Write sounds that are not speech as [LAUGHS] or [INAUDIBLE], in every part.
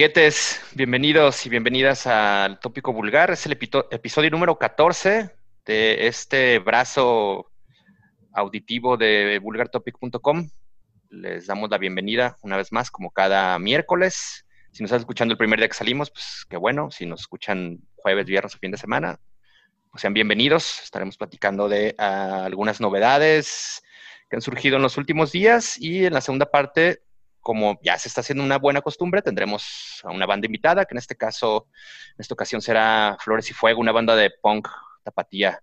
Amiguetes, bienvenidos y bienvenidas al Tópico Vulgar. Es el episodio número 14 de este brazo auditivo de vulgartopic.com. Les damos la bienvenida una vez más, como cada miércoles. Si nos están escuchando el primer día que salimos, pues qué bueno. Si nos escuchan jueves, viernes o fin de semana, pues sean bienvenidos. Estaremos platicando de ah, algunas novedades que han surgido en los últimos días y en la segunda parte como ya se está haciendo una buena costumbre, tendremos a una banda invitada, que en este caso, en esta ocasión será Flores y Fuego, una banda de punk tapatía.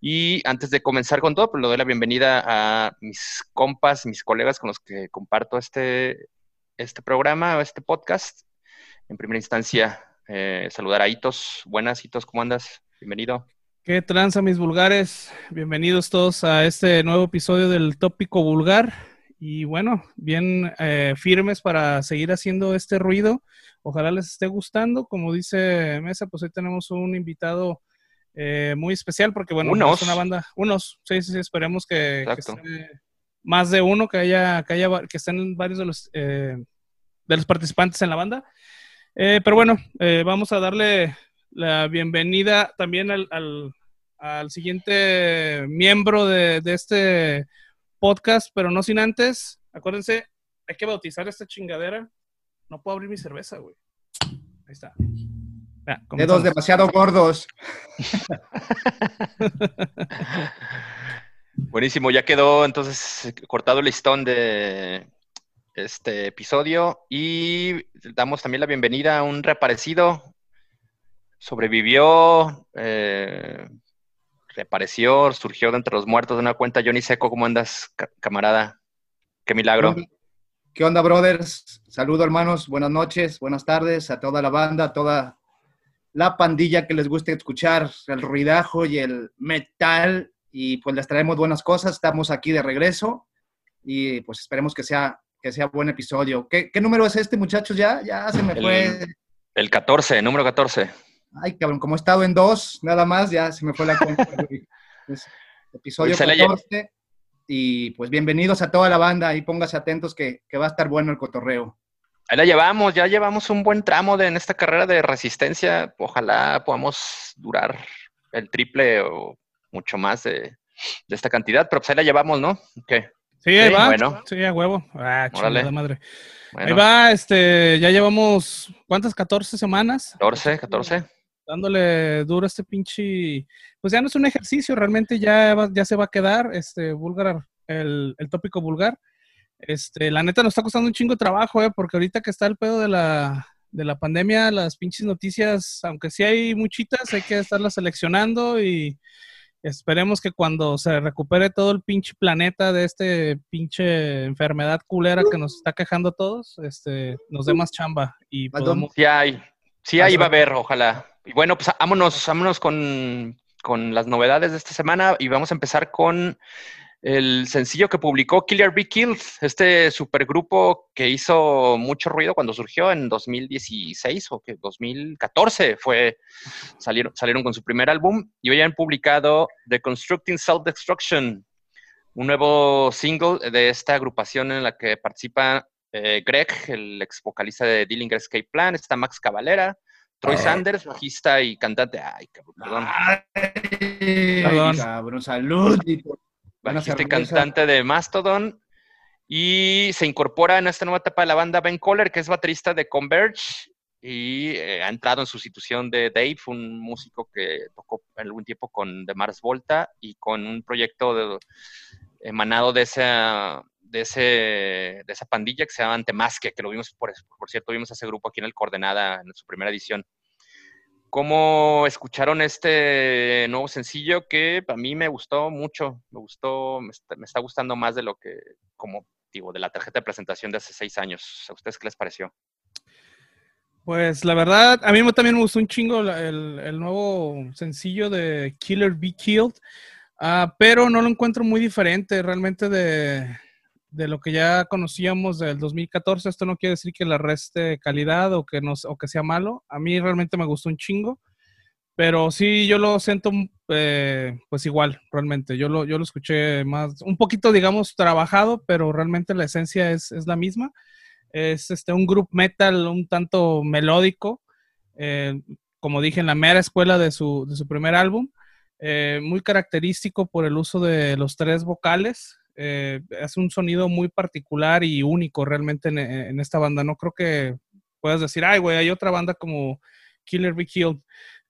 Y antes de comenzar con todo, pues le doy la bienvenida a mis compas, mis colegas con los que comparto este, este programa, este podcast. En primera instancia, eh, saludar a Hitos. Buenas, Hitos, ¿cómo andas? Bienvenido. ¿Qué tranza, mis vulgares? Bienvenidos todos a este nuevo episodio del Tópico Vulgar y bueno, bien eh, firmes para seguir haciendo este ruido. Ojalá les esté gustando. Como dice Mesa, pues hoy tenemos un invitado eh, muy especial porque, bueno, es una banda, unos, sí, sí, sí esperemos que, más de uno, que haya, que haya, que estén varios de los, eh, de los participantes en la banda. pero bueno, vamos a darle la bienvenida también al, al, siguiente miembro de, de este podcast, pero no sin antes. Acuérdense, hay que bautizar esta chingadera. No puedo abrir mi cerveza, güey. Ahí está. Dedos demasiado gordos. [LAUGHS] Buenísimo, ya quedó entonces cortado el listón de este episodio y damos también la bienvenida a un reaparecido. Sobrevivió, eh, reapareció, surgió de entre los muertos de una cuenta. Johnny Seco, ¿cómo andas, camarada? Qué milagro. ¿Qué onda, brothers? Saludo, hermanos. Buenas noches, buenas tardes a toda la banda, a toda la pandilla que les guste escuchar el ruidajo y el metal. Y pues les traemos buenas cosas. Estamos aquí de regreso y pues esperemos que sea, que sea buen episodio. ¿Qué, número es este, muchachos? Ya, ya se me fue. El 14, número 14. Ay, cabrón, como he estado en dos, nada más, ya se me fue la cuenta. [LAUGHS] episodio 14. Y pues bienvenidos a toda la banda y póngase atentos que, va a estar bueno el cotorreo. Ahí la llevamos, ya llevamos un buen tramo de, en esta carrera de resistencia. Ojalá podamos durar el triple o mucho más de, esta cantidad, pero pues ahí la llevamos, ¿no? ¿Qué? Sí, ahí va. Bueno. Sí, a huevo. Ah, chingada madre. Ahí va, este, ya llevamos, ¿cuántas? ¿14 semanas? 14, 14 dándole duro a este pinche, pues ya no es un ejercicio, realmente ya, ya se va a quedar, este, vulgar, el, tópico vulgar. Este, la neta nos está costando un chingo de trabajo, eh, porque ahorita que está el pedo de la, de la pandemia, las pinches noticias, aunque sí hay muchitas, hay que estarlas seleccionando y esperemos que cuando se recupere todo el pinche planeta de este pinche enfermedad culera que nos está quejando a todos, este, nos dé más chamba y podamos... Sí hay, sí ahí va a haber, ojalá. Y bueno, pues vámonos, vámonos con, las novedades de esta semana y vamos a empezar con el sencillo que publicó Killer Be Killed, este supergrupo que hizo mucho ruido cuando surgió en 2016 o que 2014 fue, salieron, salieron con su primer álbum y hoy han publicado The Constructing Self-Destruction, un nuevo single de esta agrupación en la que participa eh, Greg, el ex vocalista de Dillinger Escape Plan, está Max Cavalera, Troy Sanders, bajista y cantante. Ay, cabrón, perdón. perdón. cabrón, salud. Bajista y cantante de Mastodon. Y se incorpora en esta nueva etapa de la banda Ben Coller, que es baterista de Converge y eh, ha entrado en sustitución de Dave, un músico que tocó en algún tiempo con The Mars Volta y con un proyecto emanado de esa, de, ese, de esa pandilla que se llama Antemasque, que lo vimos, por, por cierto, vimos ese grupo aquí en el Coordenada en su primera edición. ¿Cómo escucharon este nuevo sencillo que a mí me gustó mucho? Me gustó, me está, gustando más de lo que, como digo, de la tarjeta de presentación de hace seis años. ¿A ustedes qué les pareció? Pues la verdad, a mí también me gustó un chingo el, el nuevo sencillo de Killer Be Killed, uh, pero no lo encuentro muy diferente realmente de, de lo que ya conocíamos del 2014. Esto no quiere decir que le reste calidad o que, nos, o que sea malo. A mí realmente me gustó un chingo. Pero sí, yo lo siento eh, pues igual, realmente. Yo lo, yo lo escuché más, un poquito, digamos, trabajado, pero realmente la esencia es, la misma. Es este, un group metal un tanto melódico, eh, como dije, en la mera escuela de su, de su primer álbum. Eh, muy característico por el uso de los tres vocales. Eh, es un sonido muy particular y único realmente en, en, esta banda. No creo que puedas decir, ay, güey, hay otra banda como Killer Be Killed.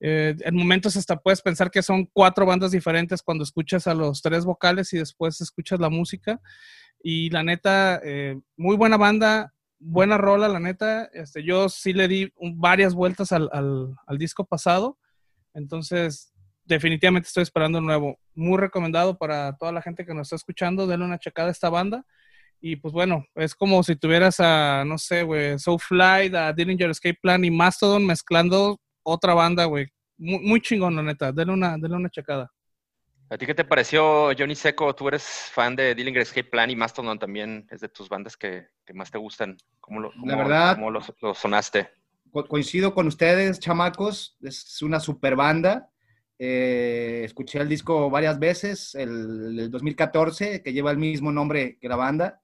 Eh, en momentos hasta puedes pensar que son cuatro bandas diferentes cuando escuchas a los tres vocales y después escuchas la música. Y la neta, eh, muy buena banda, buena rola, la neta. Este, yo sí le di varias vueltas al, disco pasado. Entonces, definitivamente estoy esperando un nuevo. Muy recomendado para toda la gente que nos está escuchando. Denle una checada a esta banda. Y pues bueno, es como si tuvieras a, no sé, güey, Soulfly, a Dillinger Escape Plan y Mastodon mezclando otra banda, güey. Muy, muy chingón, la neta. Denle una, denle una checada. ¿A ti qué te pareció, Johnny Seco? Tú eres fan de Dillinger Escape Plan y Mastodon también es de tus bandas que, que más te gustan. ¿Cómo lo, la verdad, cómo lo, lo sonaste? coincido con ustedes, chamacos. Es una super banda. Eh, escuché el disco varias veces, el, el, 2014, que lleva el mismo nombre que la banda.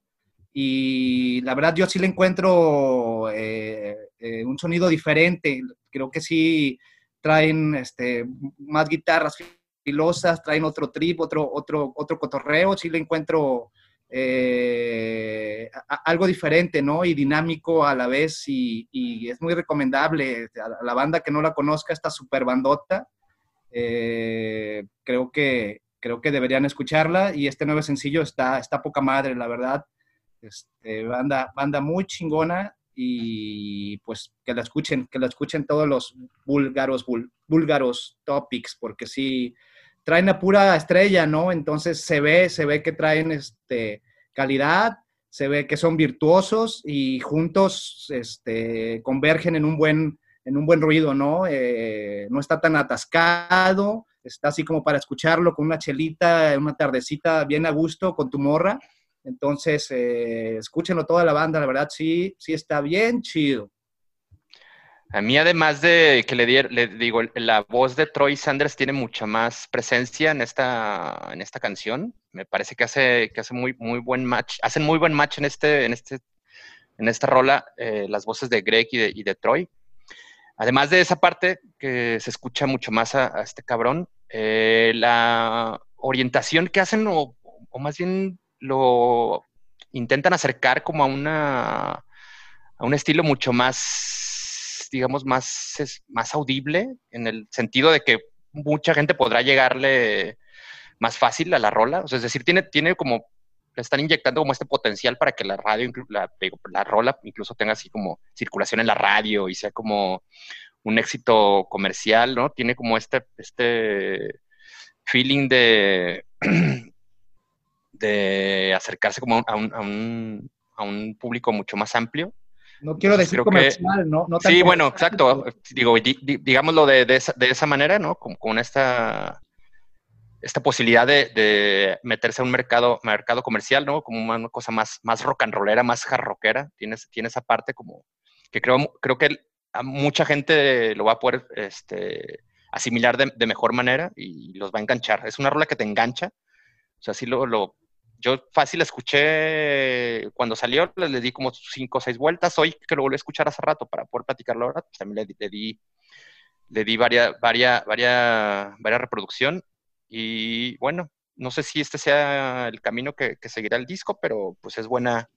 Y la verdad yo sí le encuentro eh, eh, un sonido diferente. Creo que sí traen este, más guitarras filosas, traen otro trip, otro, otro, otro cotorreo. Sí le encuentro eh, algo diferente, ¿no? Y dinámico a la vez y, y, es muy recomendable. A la banda que no la conozca, esta super bandota, creo, que, creo que deberían escucharla y este nuevo sencillo está, está poca madre, la verdad. Este, banda, banda muy chingona y pues que la escuchen, que la escuchen todos los búlgaros, búlgaros topics, porque sí, traen a pura estrella, ¿no? Entonces se ve, se ve que traen este, calidad, se ve que son virtuosos y juntos este, convergen en un buen, en un buen ruido, ¿no? Eh, no está tan atascado, está así como para escucharlo con una chelita, una tardecita bien a gusto con tu morra entonces, eh, escúchenlo toda la banda, la verdad sí, sí está bien chido. A mí, además de que le, le digo, la voz de Troy Sanders tiene mucha más presencia en esta, en esta canción. Me parece que hace, que hace muy, muy buen match. Hacen muy buen match en este, en este, en esta rola, eh, las voces de Greg y de, y de, Troy. Además de esa parte que se escucha mucho más a, este cabrón, eh, la orientación que hacen, o, o más bien lo intentan acercar como a una a un estilo mucho más, digamos, más, más audible, en el sentido de que mucha gente podrá llegarle más fácil a la rola. O sea, es decir, tiene, tiene como, le están inyectando como este potencial para que la radio, la, la rola incluso tenga así como circulación en la radio y sea como un éxito comercial, ¿no? Tiene como este, este feeling de [CLEARS THROAT] de acercarse como a un, a un, a un público mucho más amplio. No quiero decir comercial, que, ¿no? no sí, bueno, exacto. Digo, di, di, digámoslo de, de, esa, de, esa, manera, ¿no? Con, con esta, esta posibilidad de, meterse a un mercado, mercado comercial, ¿no? Como una cosa más, más rock and rollera, más jarroquera. Tiene, tiene esa parte como que creo, creo que a mucha gente lo va a poder este, asimilar de, de, mejor manera y los va a enganchar. Es una rola que te engancha. O sea, sí lo, lo yo fácil escuché cuando salió, le, di como cinco o seis vueltas. Hoy que lo volví a escuchar hace rato para poder platicarlo ahora, pues también le, le di, le di varias, varias, varias, varias reproducción. Y bueno, no sé si este sea el camino que, seguirá el disco, pero pues es buena,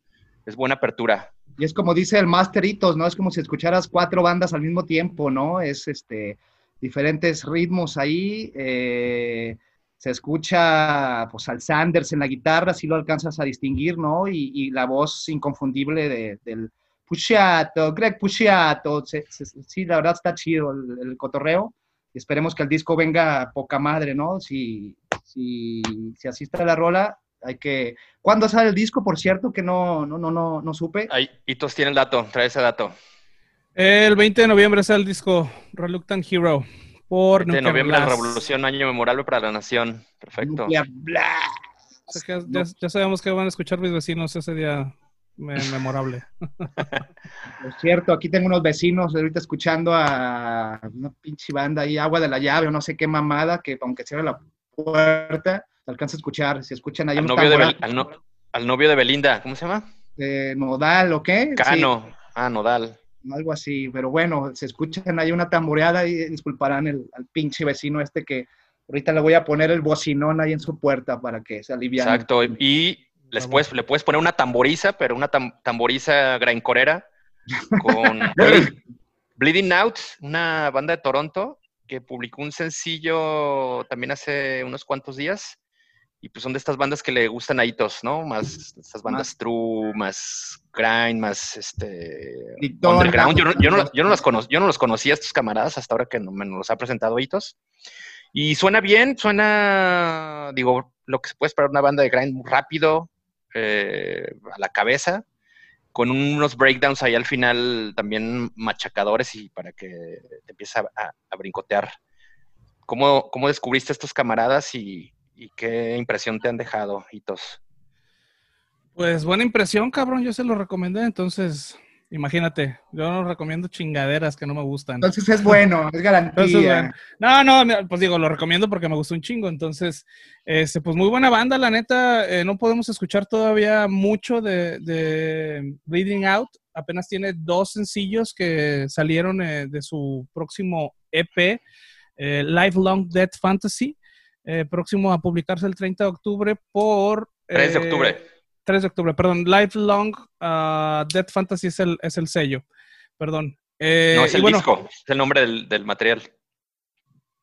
es buena apertura. Y es como dice el Masteritos, ¿no? Es como si escucharas cuatro bandas al mismo tiempo, ¿no? Es este diferentes ritmos ahí. Eh, se escucha pues al Sanders en la guitarra, si lo alcanzas a distinguir, ¿no? Y, la voz inconfundible de, del Pusciato, Greg Pusciato, sí, la verdad está chido el, cotorreo. Esperemos que el disco venga poca madre, ¿no? Si, si, si así está la rola, hay que... ¿Cuándo sale el disco, por cierto? Que no, no, no, no, no supe. Ahí, Hitos tiene el dato, trae ese dato. El 20 de noviembre sale el disco Reluctant Hero por de noviembre, la revolución, año memorable para la nación. Perfecto. ya, ya, sabemos que van a escuchar mis vecinos ese día memorable. [LAUGHS] Por cierto, aquí tengo unos vecinos ahorita escuchando a una pinche banda ahí, Agua de la Llave o no sé qué mamada, que aunque cierre la puerta, se alcanza a escuchar. Si escuchan ahí al, novio de, al, no, al novio de Belinda, ¿cómo se llama? Nodal o qué. Cano, ah, Nodal. Algo así, pero bueno, se escuchan ahí una tamboreada y disculparán el, al pinche vecino este que ahorita le voy a poner el bocinón ahí en su puerta para que se alivie. Exacto, y les puedes, le puedes poner una tamboriza, pero una tamboriza graincorera con [LAUGHS] Bleeding Out, una banda de Toronto que publicó un sencillo también hace unos cuantos días. Y pues son de estas bandas que le gustan a Hitos, ¿no? Más estas bandas true, más grind, más este underground. Yo no, yo, no, yo, no cono, yo no los conocía a estos camaradas hasta ahora que me los ha presentado Hitos. Y suena bien, suena, digo, lo que se puede esperar una banda de grind muy rápido, eh, a la cabeza, con unos breakdowns ahí al final también machacadores y para que te empieces a, brincotear. ¿Cómo, ¿Cómo, descubriste estos camaradas y, qué impresión te han dejado, Hitos? Pues buena impresión, cabrón, yo se lo recomendé, entonces Imagínate, yo no recomiendo chingaderas que no me gustan. Entonces es bueno, es garantía. No, no, pues digo, lo recomiendo porque me gustó un chingo. Entonces, este, pues muy buena banda, la neta. Eh, no podemos escuchar todavía mucho de, de, Bleeding Out. Apenas tiene dos sencillos que salieron eh, de su próximo EP, eh, Lifelong Dead Fantasy, próximo a publicarse el 30 de octubre por... 3 de octubre 3 de octubre, perdón. Lifelong uh, Dead Fantasy es el, es el sello. Perdón. Eh, no, es el disco, es el nombre del, material.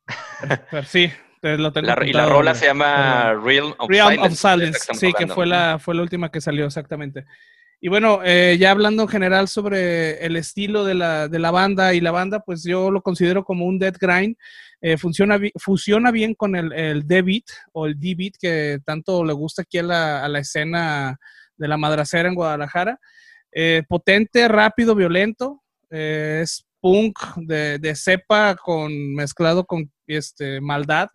[LAUGHS] sí, lo tengo. y la rola se llama Real of Realm Of Silence sí, que fue la, fue la última que salió exactamente. Y bueno, eh, ya hablando en general sobre el estilo de la, de la, banda y la banda, pues yo lo considero como un dead grind. Eh, funciona, fusiona bien con el, el D-Beat o el D-Beat que tanto le gusta aquí a la, a la escena de la madracera en Guadalajara. Eh, potente, rápido, violento. es punk de, de, cepa con, mezclado con este, maldad.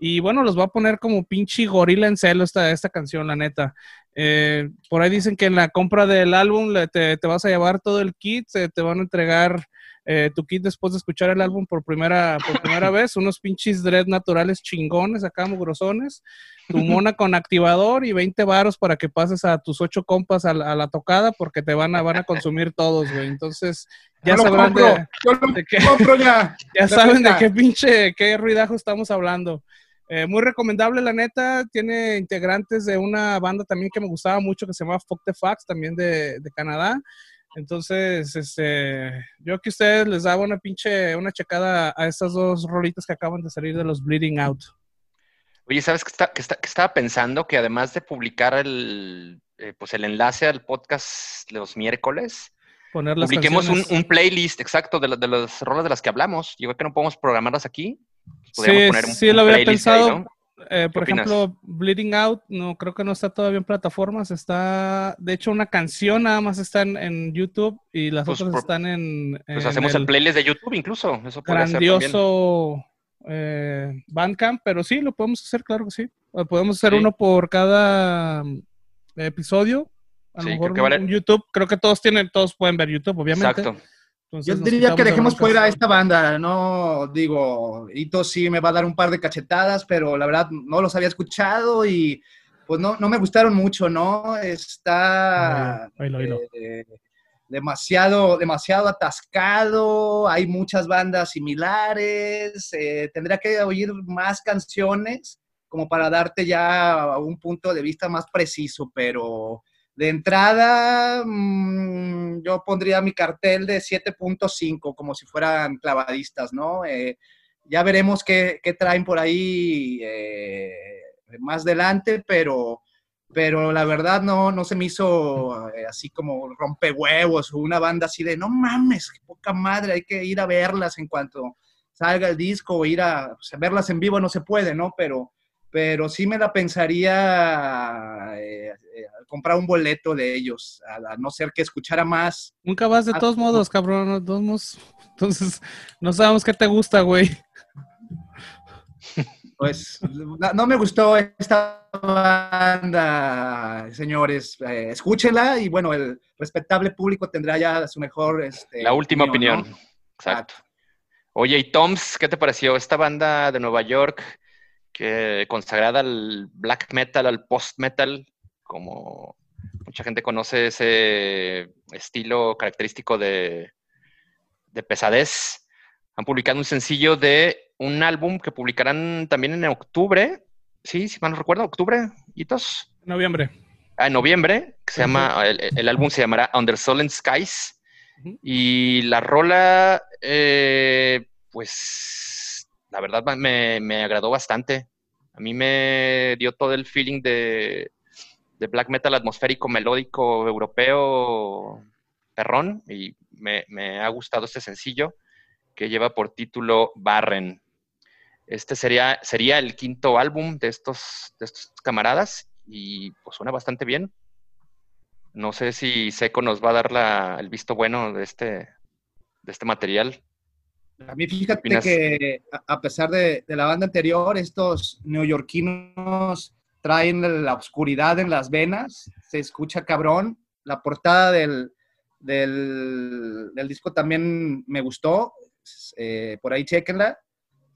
Y bueno, los va a poner como pinche gorila en celo esta, esta canción, la neta. Eh, por ahí dicen que en la compra del álbum te, te vas a llevar todo el kit, te van a entregar eh, tu kit después de escuchar el álbum por primera, por primera vez, unos pinches dread naturales chingones acá, mugrosones, tu mona con activador y 20 varos para que pases a tus ocho compas a, la tocada porque te van a, van a consumir todos, güey. Entonces, ya sabrán de, qué, ya, [LAUGHS] ya saben de qué pinche, qué ruidajo estamos hablando. Eh, muy recomendable, la neta. Tiene integrantes de una banda también que me gustaba mucho que se llama Fuck the Fax, también de, Canadá. Entonces, este, yo que ustedes les daba una pinche, una checada a estas dos rolitas que acaban de salir de los Bleeding Out. Oye, ¿sabes qué, está, estaba pensando? Que además de publicar el, eh, pues el enlace al podcast los miércoles, publiquemos un, playlist exacto de, de las rolas de las que hablamos. Yo creo que no podemos programarlas aquí sí, sí, lo había pensado. Eh, por ejemplo, Bleeding Out, no creo que no está todavía en plataformas. Está, de hecho, una canción nada más está en, YouTube y las pues otras están en. Pues hacemos el, playlist de YouTube incluso. Eso grandioso eh, Bandcamp, pero sí, lo podemos hacer, claro que sí. Podemos hacer uno por cada mm, episodio. A lo mejor en YouTube, creo que todos tienen, todos pueden ver YouTube, obviamente. Exacto. Yo diría que dejemos fuera a esta banda, no digo, Ito sí me va a dar un par de cachetadas, pero la verdad no los había escuchado y pues no, no me gustaron mucho, ¿no? Está eh, demasiado, demasiado atascado, hay muchas bandas similares, eh, tendría que oír más canciones como para darte ya un punto de vista más preciso, pero de entrada, mm, yo pondría mi cartel de 7.5, como si fueran clavadistas, ¿no? Eh, ya veremos qué, traen por ahí eh, más adelante, pero, pero la verdad no, no se me hizo eh, así como rompehuevos o una banda así de, no mames, qué poca madre, hay que ir a verlas en cuanto salga el disco o ir a, verlas en vivo no se puede, ¿no? Pero pero sí me la pensaría eh, eh, comprar un boleto de ellos, a, no ser que escuchara más. Nunca vas de todos modos, cabrón, de todos modos. Entonces, no sabemos qué te gusta, güey. [LAUGHS] Pues no, me gustó esta banda, señores. Eh, escúchenla y bueno, el respetable público tendrá ya su mejor... Este, la última opinión. Exacto. Oye, ¿y Toms, qué te pareció? Esta banda de Nueva York consagrada al black metal, al post metal, como Mucha gente conoce ese estilo característico de, de pesadez. Han publicado un sencillo de un álbum que publicarán también en octubre. Sí, si mal no recuerdo, octubre, hitos. Noviembre. Ah, en noviembre, que se llama, el, álbum se llamará Under Solemn Skies. Y la rola, eh, pues, la verdad me, me, agradó bastante. A mí me dio todo el feeling de, de black metal atmosférico, melódico, europeo, perrón, y me, me, ha gustado este sencillo que lleva por título Barren. Este sería, sería el quinto álbum de estos, de estos camaradas y pues suena bastante bien. No sé si Seco nos va a dar el visto bueno de este, de este material. A mí fíjate que a pesar de, la banda anterior, estos neoyorquinos traen la oscuridad en las venas, se escucha cabrón. La portada del, del, disco también me gustó, eh, por ahí chequenla.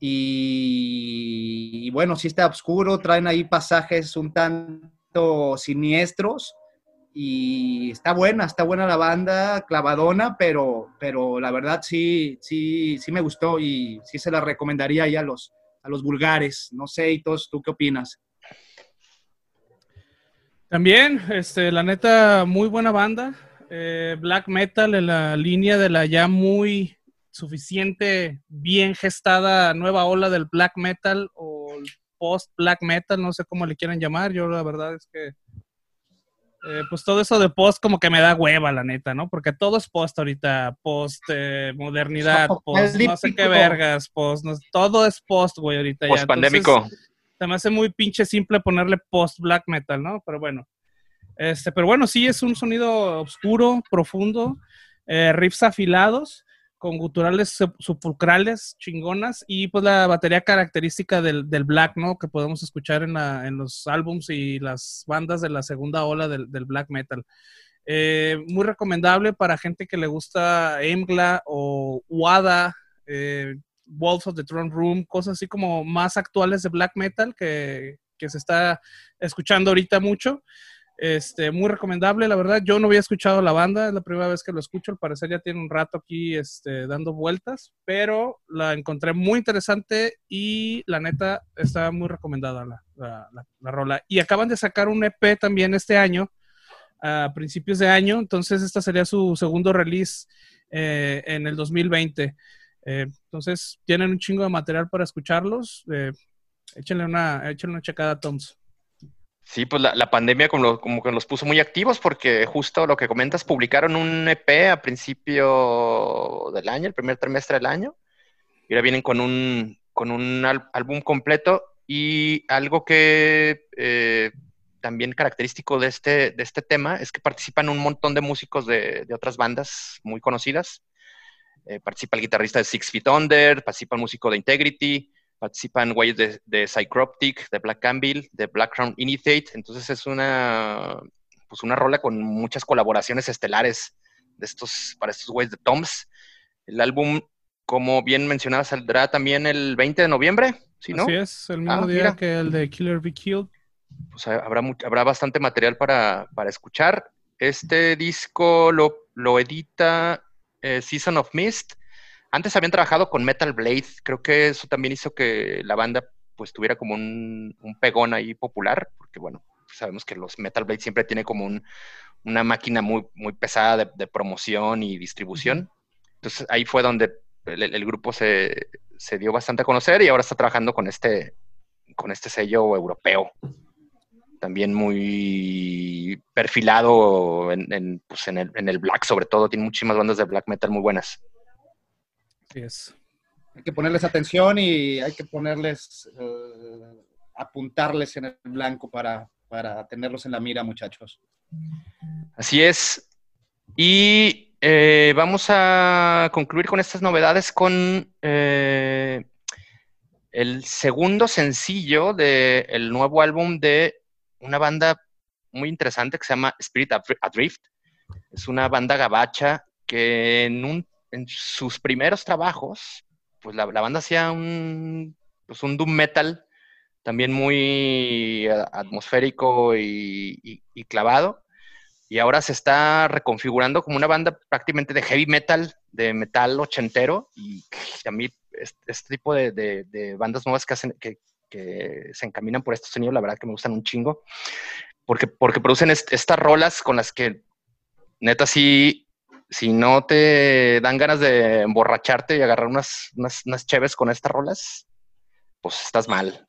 Y, bueno, sí está oscuro, traen ahí pasajes un tanto siniestros y está buena, está buena la banda, clavadona, pero, pero la verdad sí, sí, sí me gustó y sí se la recomendaría ya a los, a los vulgares. No sé, Itos, ¿tú qué opinas? También, este, la neta, muy buena banda. Eh, black metal en la línea de la ya muy suficiente, bien gestada nueva ola del black metal o post black metal, no sé cómo le quieran llamar. Yo la verdad es que eh, pues todo eso de post como que me da hueva, la neta, ¿no? Porque todo es post ahorita, post eh, modernidad, post no sé qué vergas, post, todo es post, güey, ahorita. Post pandémico. Se me hace muy pinche simple ponerle post black metal, ¿no? Pero bueno. Este, pero bueno, sí es un sonido oscuro, profundo, eh, riffs afilados con guturales sepulcrales chingonas y pues la batería característica del, black, ¿no? Que podemos escuchar en, los álbums y las bandas de la segunda ola del, black metal. Eh, muy recomendable para gente que le gusta Emgla o Wada, eh, Wolves of the Throne Room, cosas así como más actuales de black metal que, que se está escuchando ahorita mucho. Este, muy recomendable, la verdad. Yo no había escuchado la banda, es la primera vez que lo escucho. Al parecer ya tiene un rato aquí este, dando vueltas, pero la encontré muy interesante y la neta está muy recomendada la, la, rola. Y acaban de sacar un EP también este año, a principios de año, entonces esta sería su segundo release eh, en el 2020. Eh, entonces tienen un chingo de material para escucharlos. Eh, échenle, una, échenle una checada a Toms. Sí, pues la, pandemia como, como, que los puso muy activos porque justo lo que comentas, publicaron un EP a principio del año, el primer trimestre del año, y ahora vienen con un, con un álbum completo y algo que eh, también característico de este, de este tema es que participan un montón de músicos de, de otras bandas muy conocidas. Eh, participa el guitarrista de Six Feet Under, participa el músico de Integrity, participan güeyes de, de Psychroptic, de Black Campbell, de Black Crown Initiate. Entonces es una, pues una rola con muchas colaboraciones estelares de estos, para estos güeyes de Toms. El álbum, como bien mencionaba, saldrá también el 20 de noviembre, ¿sí, no? Así es, el mismo ah, día que el de Killer Be Killed. Pues habrá, habrá bastante material para, escuchar. Este disco lo, lo edita eh, Season of Mist antes habían trabajado con Metal Blade, creo que eso también hizo que la banda pues tuviera como un, pegón ahí popular, porque bueno, sabemos que los Metal Blade siempre tiene como una máquina muy, muy pesada de, promoción y distribución. Entonces ahí fue donde el, grupo se, dio bastante a conocer y ahora está trabajando con este, con este sello europeo. También muy perfilado en, pues en, el, en el black, sobre todo. Tiene muchísimas bandas de black metal muy buenas. Hay que ponerles atención y hay que ponerles, eh, apuntarles en el blanco para, tenerlos en la mira, muchachos. Así es. Y eh, vamos a concluir con estas novedades con eh, el segundo sencillo del nuevo álbum de una banda muy interesante que se llama Spirit Adrift. Es una banda gabacha que en un en sus primeros trabajos, pues la, banda hacía un, pues un doom metal también muy atmosférico y, clavado. y ahora se está reconfigurando como una banda prácticamente de heavy metal, de metal ochentero, y a mí este, tipo de, bandas nuevas que, hacen, que, se encaminan por este sonido, la verdad que me gustan un chingo, porque, porque producen estas rolas con las que neta sí si no te dan ganas de emborracharte y agarrar unas, unas, unas cheves con estas rolas, pues estás mal.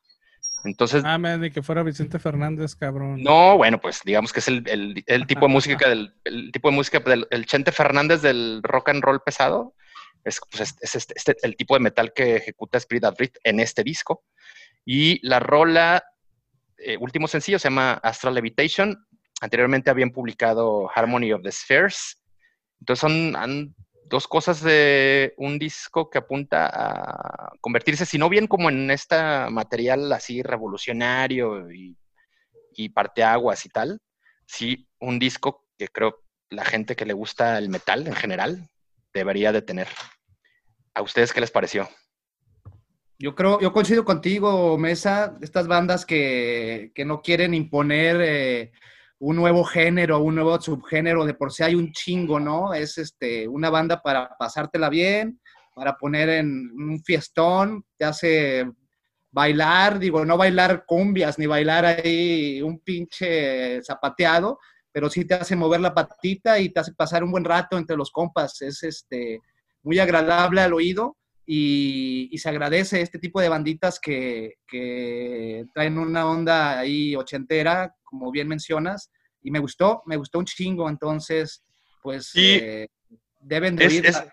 Entonces. Ah, me que fuera Vicente Fernández, cabrón. No, bueno, pues digamos que es el, tipo de [LAUGHS] música del el tipo de música del el Chente Fernández del rock and roll pesado. Es, pues, este, este, el tipo de metal que ejecuta Spirit of en este disco. Y la rola, eh, último sencillo, se llama Astral Levitation. Anteriormente habían publicado Harmony of the Spheres. Entonces son, dos cosas de un disco que apunta a convertirse, si no bien como en este material así revolucionario y, y parteaguas y tal, sí un disco que creo la gente que le gusta el metal en general debería de tener. ¿A ustedes qué les pareció? Yo creo, yo coincido contigo, Mesa, estas bandas que, no quieren imponer eh, un nuevo género, un nuevo subgénero, de por sí hay un chingo, ¿no? Es este, una banda para pasártela bien, para poner en un fiestón, te hace bailar, digo, no bailar cumbias, ni bailar ahí un pinche zapateado, pero sí te hace mover la patita y te hace pasar un buen rato entre los compas. Es este, muy agradable al oído y, se agradece este tipo de banditas que, que, traen una onda ahí ochentera, como bien mencionas, y me gustó, me gustó un chingo, entonces, pues eh, deben de es,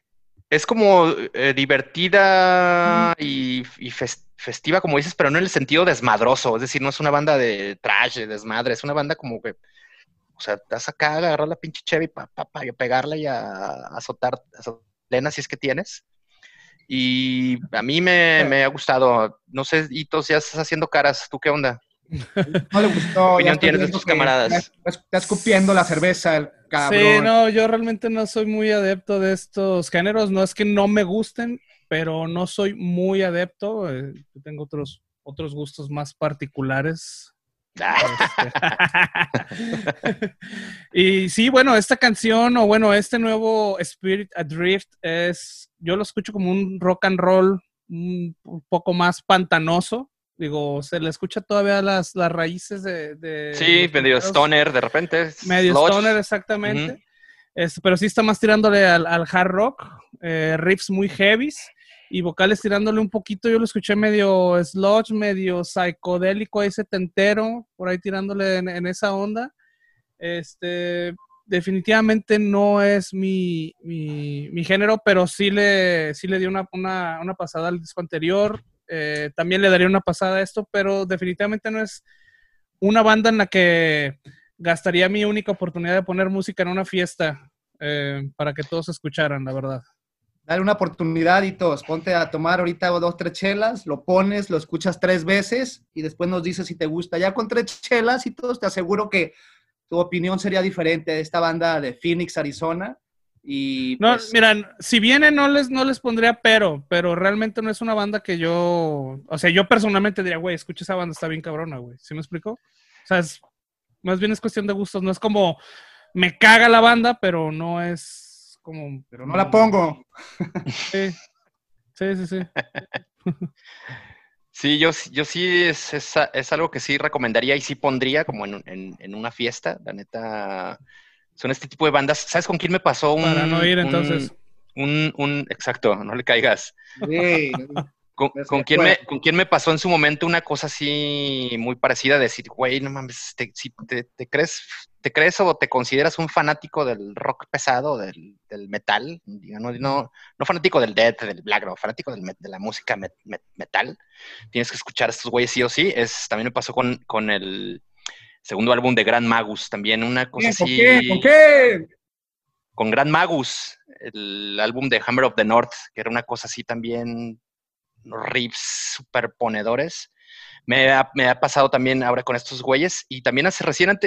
Es, como eh, divertida y, festiva, como dices, pero no en el sentido desmadroso, es decir, no es una banda de trash, de desmadre, es una banda como que, o sea, te vas acá a agarrar la pinche Chevy para pa, pa, pegarla y a, azotar, a si es que tienes y a mí me, me, ha gustado. No sé, Hitos, ya estás haciendo caras. ¿Tú qué onda? No le gustó. ¿Qué opinión tienes de tus camaradas? Está escupiendo la cerveza, el cabrón. Sí, no, yo realmente no soy muy adepto de estos géneros. No es que no me gusten, pero no soy muy adepto. Eh, tengo otros, otros gustos más particulares. [LAUGHS] Este. [LAUGHS] y sí, bueno, esta canción o bueno, este nuevo Spirit Adrift es, yo lo escucho como un rock and roll un poco más pantanoso. Digo, se le escucha todavía las, las raíces de... sí, medio stoner de repente. Medio stoner, exactamente. pero sí está más tirándole al, hard rock, eh, riffs muy heavies y vocales tirándole un poquito, yo lo escuché medio sludge, medio psicodélico ahí setentero, por ahí tirándole en, esa onda. Este, definitivamente no es mi, mi, género, pero sí le, sí le di una, una, pasada al disco anterior. Eh, también le daría una pasada a esto, pero definitivamente no es una banda en la que gastaría mi única oportunidad de poner música en una fiesta eh, para que todos escucharan, la verdad dale una oportunidad y todos, ponte a tomar ahorita dos, tres chelas, lo pones, lo escuchas tres veces y después nos dices si te gusta. Ya con tres chelas y todos, te aseguro que tu opinión sería diferente de esta banda de Phoenix, Arizona. Y no, pues, miran, si viene no les, no les pondría pero, pero realmente no es una banda que yo, o sea, yo personalmente diría, güey, escucha esa banda, está bien cabrona, güey. ¿Sí me explico? O sea, más bien es cuestión de gustos, no es como, me caga la banda, pero no es como... Pero no la pongo. Sí, sí, sí. Sí, [LAUGHS] yo, yo sí es, es, algo que sí recomendaría y sí pondría como en, en, una fiesta. La neta, son este tipo de bandas. ¿Sabes con quién me pasó un... Para no ir entonces. Un, un, exacto, no le caigas. Sí. [LAUGHS] ¿Con, quién me, ¿Con quién me pasó en su momento una cosa así muy parecida? De decir, güey, no mames, te, si te, crees, ¿te crees o te consideras un fanático del rock pesado, del, del metal? No, no, no, fanático del death, del black rock, fanático del, de la música metal. Tienes que escuchar a estos güeyes sí o sí. Es, también me pasó con, con el segundo álbum de Grand Magus, también una cosa así. ¿Con qué? ¿Con qué? Con Grand Magus, el álbum de Hammer of the North, que era una cosa así también riffs superponedores. Me ha, me ha, pasado también ahora con estos güeyes y también hace recién,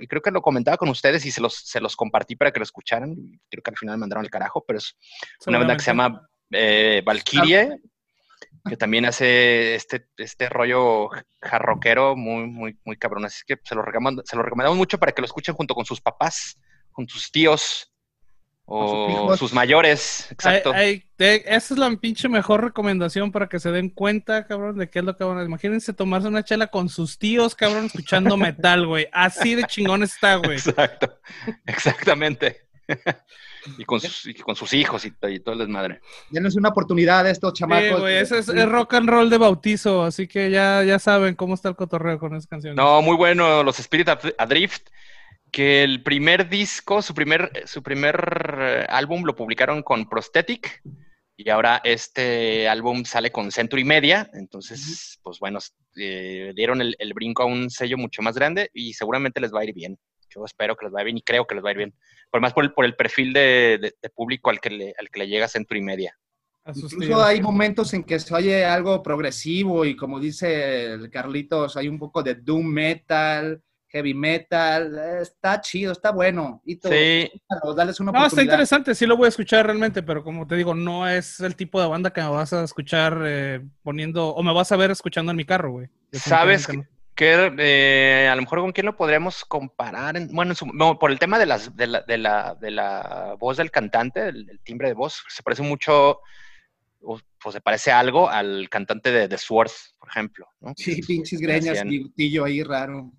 y creo que lo comentaba con ustedes y se los, se los compartí para que lo escucharan. Creo que al final me mandaron el carajo, pero es una banda que se llama eh, Valkyrie. Que también hace este, este rollo jarroquero muy, muy, muy cabrón. Así que se lo, recomendamos, se lo recomendamos mucho para que lo escuchen junto con sus papás, con sus tíos o sus, mayores. Exacto. esa es la pinche mejor recomendación para que se den cuenta, cabrón, de qué es lo que van a. Imagínense tomarse una chela con sus tíos, cabrón, escuchando [LAUGHS] metal, güey. Así de chingón está, güey. Exacto. [LAUGHS] Exactamente. [LAUGHS] y, con sus, con sus hijos y, todo el desmadre. Denles una oportunidad a estos chamacos. Sí, ese es, rock and roll de bautizo, así que ya, ya saben cómo está el cotorreo con esa canción. No, muy bueno, los Spirit Adrift, que el primer disco, su primer, su primer eh, álbum lo publicaron con Prosthetic. Y ahora este álbum sale con Century Media, entonces, pues bueno, eh, dieron el, el, brinco a un sello mucho más grande y seguramente les va a ir bien. Yo espero que les vaya bien y creo que les va a ir bien por más por el, por el perfil de, público al que, le, al que le llega Centro y Media. Incluso hay momentos en que se oye algo progresivo y como dice el Carlitos, hay un poco de doom metal, heavy metal, está chido, está bueno. Y sí. Dales una no, está interesante, sí lo voy a escuchar realmente, pero como te digo, no es el tipo de banda que me vas a escuchar eh, poniendo, o me vas a ver escuchando en mi carro, güey. ¿Sabes? Que, que eh, a lo mejor con quién lo podríamos comparar. bueno, por el tema de, las, de, la, de, la, de la voz del cantante, el, timbre de voz, se parece mucho, o se parece algo al cantante de The Sword, por ejemplo. Sí, pinches greñas, tillo ahí raro.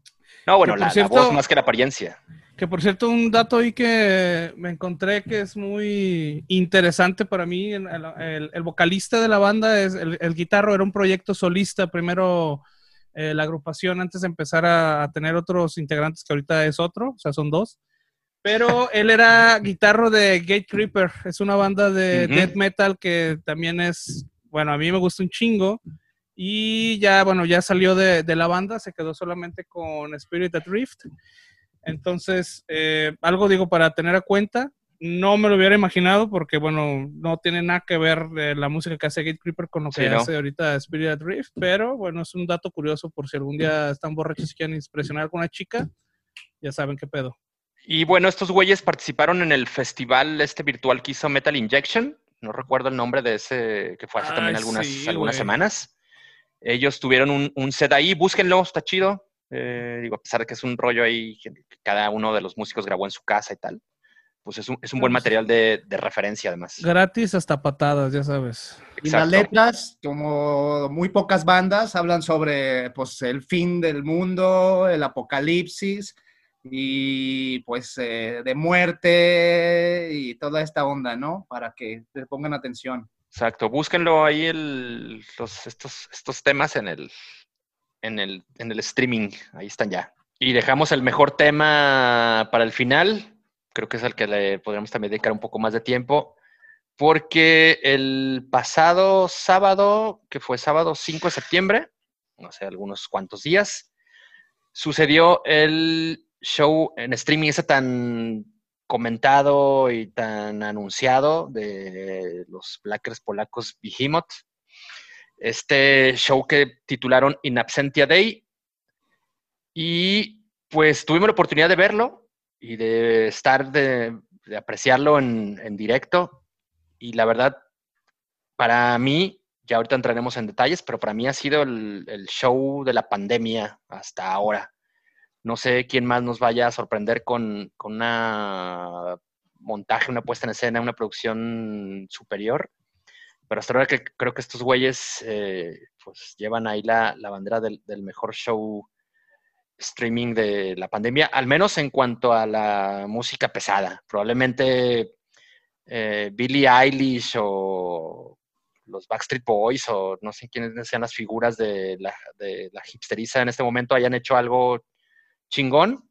No, bueno, la, voz más que la apariencia. Que por cierto, un dato ahí que me encontré que es muy interesante para mí, el, el, vocalista de la banda, es el, el guitarro, era un proyecto solista, primero eh, la agrupación antes de empezar a, tener otros integrantes que ahorita es otro, o sea, son dos. Pero él era guitarro de Gate Creeper, es una banda de death metal que también es, bueno, a mí me gusta un chingo. Y ya, bueno, ya salió de, de la banda, se quedó solamente con Spirit Adrift. Entonces, eh, algo digo para tener a cuenta. No me lo hubiera imaginado porque, bueno, no tiene nada que ver eh, la música que hace Gate Creeper con lo que hace ahorita Spirit Drift, pero bueno, es un dato curioso por si algún día están borrachos y quieren impresionar con una chica, ya saben qué pedo. Y bueno, estos güeyes participaron en el festival este virtual que hizo Metal Injection, no recuerdo el nombre de ese, que fue hace también algunas, algunas semanas. Ellos tuvieron un, un, set ahí, búsquenlo, está chido. Eh, digo, a pesar de que es un rollo ahí que cada uno de los músicos grabó en su casa y tal pues es un, es un buen material de, de, referencia además. Gratis hasta patadas, ya sabes. Y las letras, como muy pocas bandas, hablan sobre pues, el fin del mundo, el apocalipsis y pues eh, de muerte y toda esta onda, ¿no? Para que te pongan atención. Exacto, búsquenlo ahí el, los, estos, estos temas en el, en, el, en el streaming, ahí están ya. Y dejamos el mejor tema para el final, creo que es al que le podríamos también dedicar un poco más de tiempo, porque el pasado sábado, que fue sábado 5 de septiembre, no sé, algunos cuantos días, sucedió el show en streaming ese tan comentado y tan anunciado de los Blackers polacos Behemoth. Este show que titularon In Absentia Day. Y pues tuvimos la oportunidad de verlo y de estar, de, apreciarlo en, directo. Y la verdad, para mí, ya ahorita entraremos en detalles, pero para mí ha sido el, show de la pandemia hasta ahora. No sé quién más nos vaya a sorprender con, con una montaje, una puesta en escena, una producción superior. Pero hasta ahora que creo que estos güeyes eh, pues llevan ahí la, la bandera del, del, mejor show streaming de la pandemia, al menos en cuanto a la música pesada. Probablemente eh, Billie Eilish o los Backstreet Boys o no sé quiénes sean las figuras de la, hipsteriza en este momento hayan hecho algo chingón,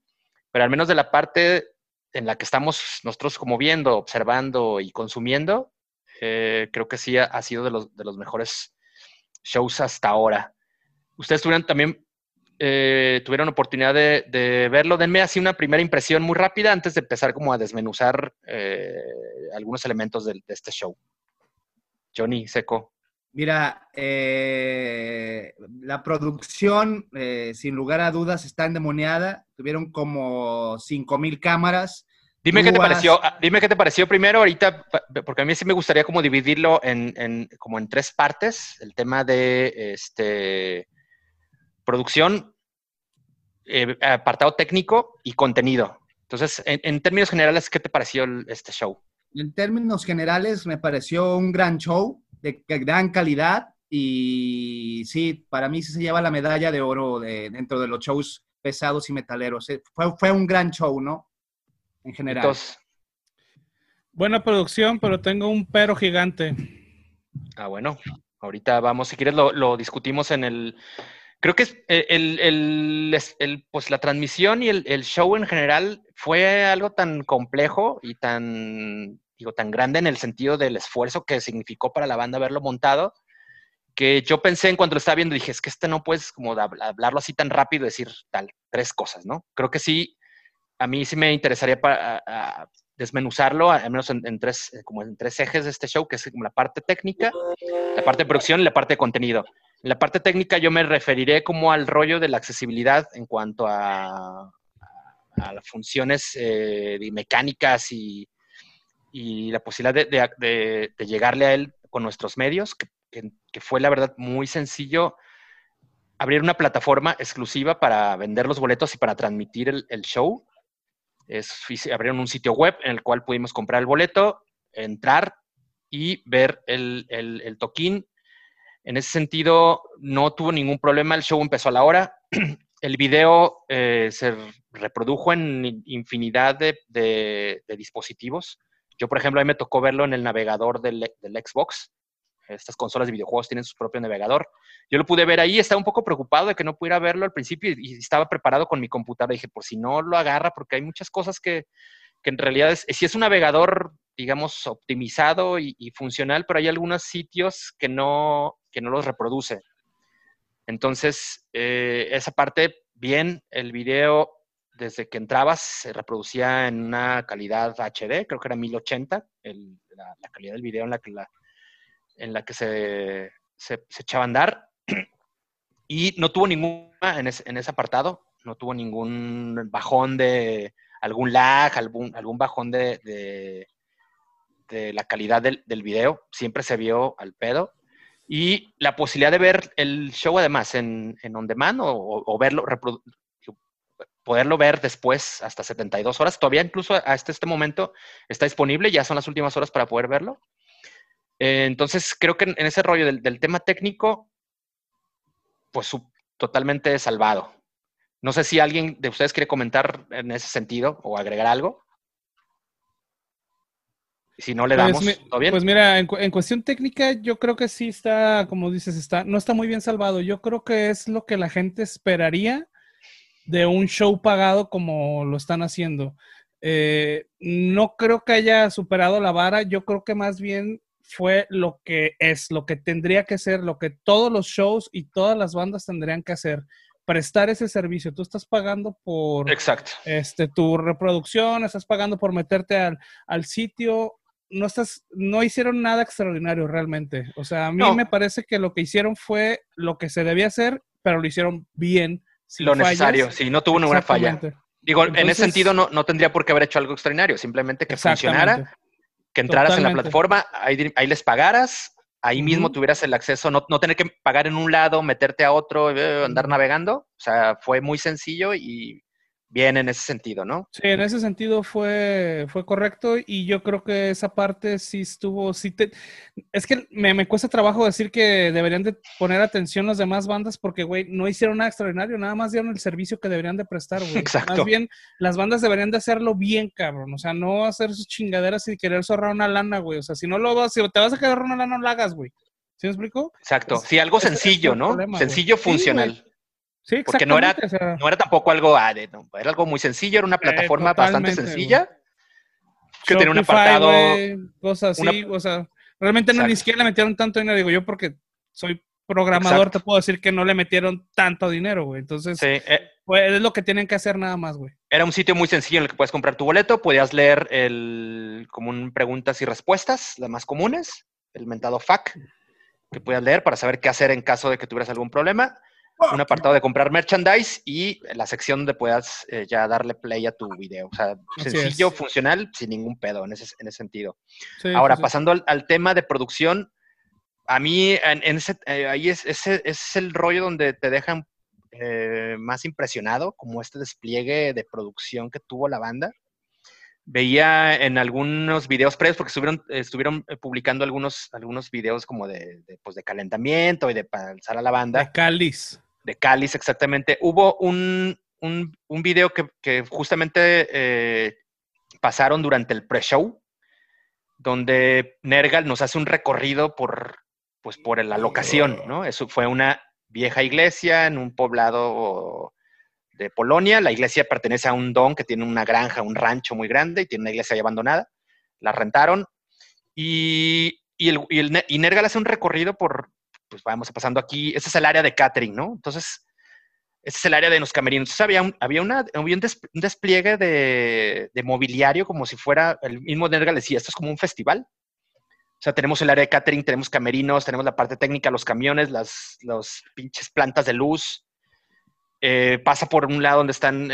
pero al menos de la parte en la que estamos nosotros como viendo, observando y consumiendo, eh, creo que sí ha, sido de los, de los mejores shows hasta ahora. Ustedes tuvieron también eh, tuvieron oportunidad de, verlo, denme así una primera impresión muy rápida antes de empezar como a desmenuzar eh, algunos elementos de, este show. Johnny Seco. Mira, eh, la producción, sin lugar a dudas, está endemoniada. Tuvieron como 5.000 cámaras Dime qué te pareció, ah, dime qué te pareció primero ahorita, porque a mí sí me gustaría como dividirlo en, como en tres partes, el tema de este producción, eh, apartado técnico y contenido. Entonces, en, términos generales, ¿qué te pareció este show? En términos generales, me pareció un gran show de gran calidad y sí, para mí sí se lleva la medalla de oro dentro de los shows pesados y metaleros. Eh, fue, fue un gran show, ¿no? en general. Buena producción, pero tengo un pero gigante. Ah, bueno. Ahorita vamos, si quieres lo, discutimos en el... Creo que eh, el, pues la transmisión y el, show en general fue algo tan complejo y tan, digo, tan grande en el sentido del esfuerzo que significó para la banda haberlo montado, que yo pensé en cuando lo estaba viendo, dije, es que este no puedes como hablarlo así tan rápido, decir tal, tres cosas, ¿no? Creo que sí, a mí sí me interesaría para, desmenuzarlo, al menos en, tres, eh, como en tres ejes de este show, que es como la parte técnica, la parte de producción y la parte de contenido. En la parte técnica yo me referiré como al rollo de la accesibilidad en cuanto a, las funciones eh, mecánicas y, la posibilidad de, de, llegarle a él con nuestros medios, que, fue la verdad muy sencillo abrir una plataforma exclusiva para vender los boletos y para transmitir el show es, abrieron un sitio web en el cual pudimos comprar el boleto, entrar y ver el, el, toquín. En ese sentido, no tuvo ningún problema. El show empezó a la hora. [CLEARS THROAT] El video eh, se reprodujo en infinidad de, dispositivos. Yo, por ejemplo, a mí me tocó verlo en el navegador del, del Xbox estas consolas de videojuegos tienen su propio navegador. Yo lo pude ver ahí, estaba un poco preocupado de que no pudiera verlo al principio y, estaba preparado con mi computadora. Dije, por si no lo agarra, porque hay muchas cosas que, en realidad, es, si es un navegador, digamos, optimizado y, funcional, pero hay algunos sitios que no, que no los reproduce. Entonces, eh, esa parte, bien, el video desde que entrabas se reproducía en una calidad HD, creo que era 1080, la, la, calidad del video en la que la, en la que se, se, echaba a andar [CLEARS THROAT] y no tuvo ninguna en, ese apartado, no tuvo ningún bajón de algún lag, algún, bajón de, de, la calidad del, del, video, siempre se vio al pedo. Y la posibilidad de ver el show además en, en on demand o, o verlo, poderlo ver después hasta 72 horas, todavía incluso hasta este momento está disponible, ya son las últimas horas para poder verlo. Eh, entonces, creo que en, ese rollo del, tema técnico, pues totalmente salvado. No sé si alguien de ustedes quiere comentar en ese sentido o agregar algo. Si no le pues damos, ¿todo bien? Pues mira, en, cuestión técnica, yo creo que sí está, como dices, está, no está muy bien salvado. Yo creo que es lo que la gente esperaría de un show pagado como lo están haciendo. Eh, no creo que haya superado la vara. Yo creo que más bien fue lo que es, lo que tendría que ser, lo que todos los shows y todas las bandas tendrían que hacer, prestar ese servicio. Tú estás pagando por Exacto. Este, tu reproducción, estás pagando por meterte al, al sitio. No, estás, no hicieron nada extraordinario realmente. O sea, a mí me parece que lo que hicieron fue lo que se debía hacer, pero lo hicieron bien. lo necesario, sí, no tuvo ninguna falla. Digo, en ese sentido no, no, tendría por qué haber hecho algo extraordinario, simplemente que funcionara que entraras en la plataforma, ahí, les pagaras, ahí mismo tuvieras el acceso, no, no, tener que pagar en un lado, meterte a otro, eh, andar navegando. O sea, fue muy sencillo y bien en ese sentido, ¿no? Sí, en ese sentido fue, fue correcto y yo creo que esa parte sí estuvo, sí te... Es que me, me cuesta trabajo decir que deberían de poner atención las demás bandas porque, güey, no hicieron nada extraordinario, nada más dieron el servicio que deberían de prestar, güey. [LAUGHS] Exacto. Más bien, las bandas deberían de hacerlo bien, cabrón, o sea, no hacer sus chingaderas y querer zorrar una lana, güey, o sea, si no lo vas, si te vas a quedar una lana, no la hagas, güey. ¿Sí me explico? Exacto, sí, algo sencillo, ¿no? sencillo, funcional. Sí, Porque no era, no era tampoco algo, ah, era algo muy sencillo, era una eh, plataforma bastante sencilla. Que tenía un apartado. cosas así, o sea, realmente no ni siquiera le metieron tanto dinero, digo yo, porque soy programador, te puedo decir que no le metieron tanto dinero, güey. Entonces, eh, pues, es lo que tienen que hacer nada más, güey. Era un sitio muy sencillo en el que puedes comprar tu boleto, podías leer el común preguntas y respuestas, las más comunes, el mentado FAQ, que puedas leer para saber qué hacer en caso de que tuvieras algún problema un apartado de comprar merchandise y la sección donde puedas eh, ya darle play a tu video. O sea, sencillo, funcional, sin ningún pedo en ese, en ese sentido. Ahora, pasando al, tema de producción, a mí en, ese, eh, ahí es, ese, es el rollo donde te dejan eh, más impresionado, como este despliegue de producción que tuvo la banda veía en algunos videos previos, porque estuvieron, estuvieron publicando algunos, algunos videos como de, pues de calentamiento y de para alzar a la banda. De cáliz. De cáliz, exactamente. Hubo un, un, un video que, que justamente eh, pasaron durante el pre-show, donde Nergal nos hace un recorrido por, pues, por la locación, ¿no? Eso fue una vieja iglesia en un poblado de Polonia. La iglesia pertenece a un don que tiene una granja, un rancho muy grande y tiene una iglesia ahí abandonada. La rentaron y, y, el, y, Nergal hace un recorrido por, pues vamos pasando aquí, ese es el área de catering, ¿no? Entonces, ese es el área de los camerinos. Entonces había un, había una, un, despliegue de, de, mobiliario como si fuera, el mismo Nergal decía, esto es como un festival. O sea, tenemos el área de catering, tenemos camerinos, tenemos la parte técnica, los camiones, las pinches plantas de luz, eh, pasa por un lado donde están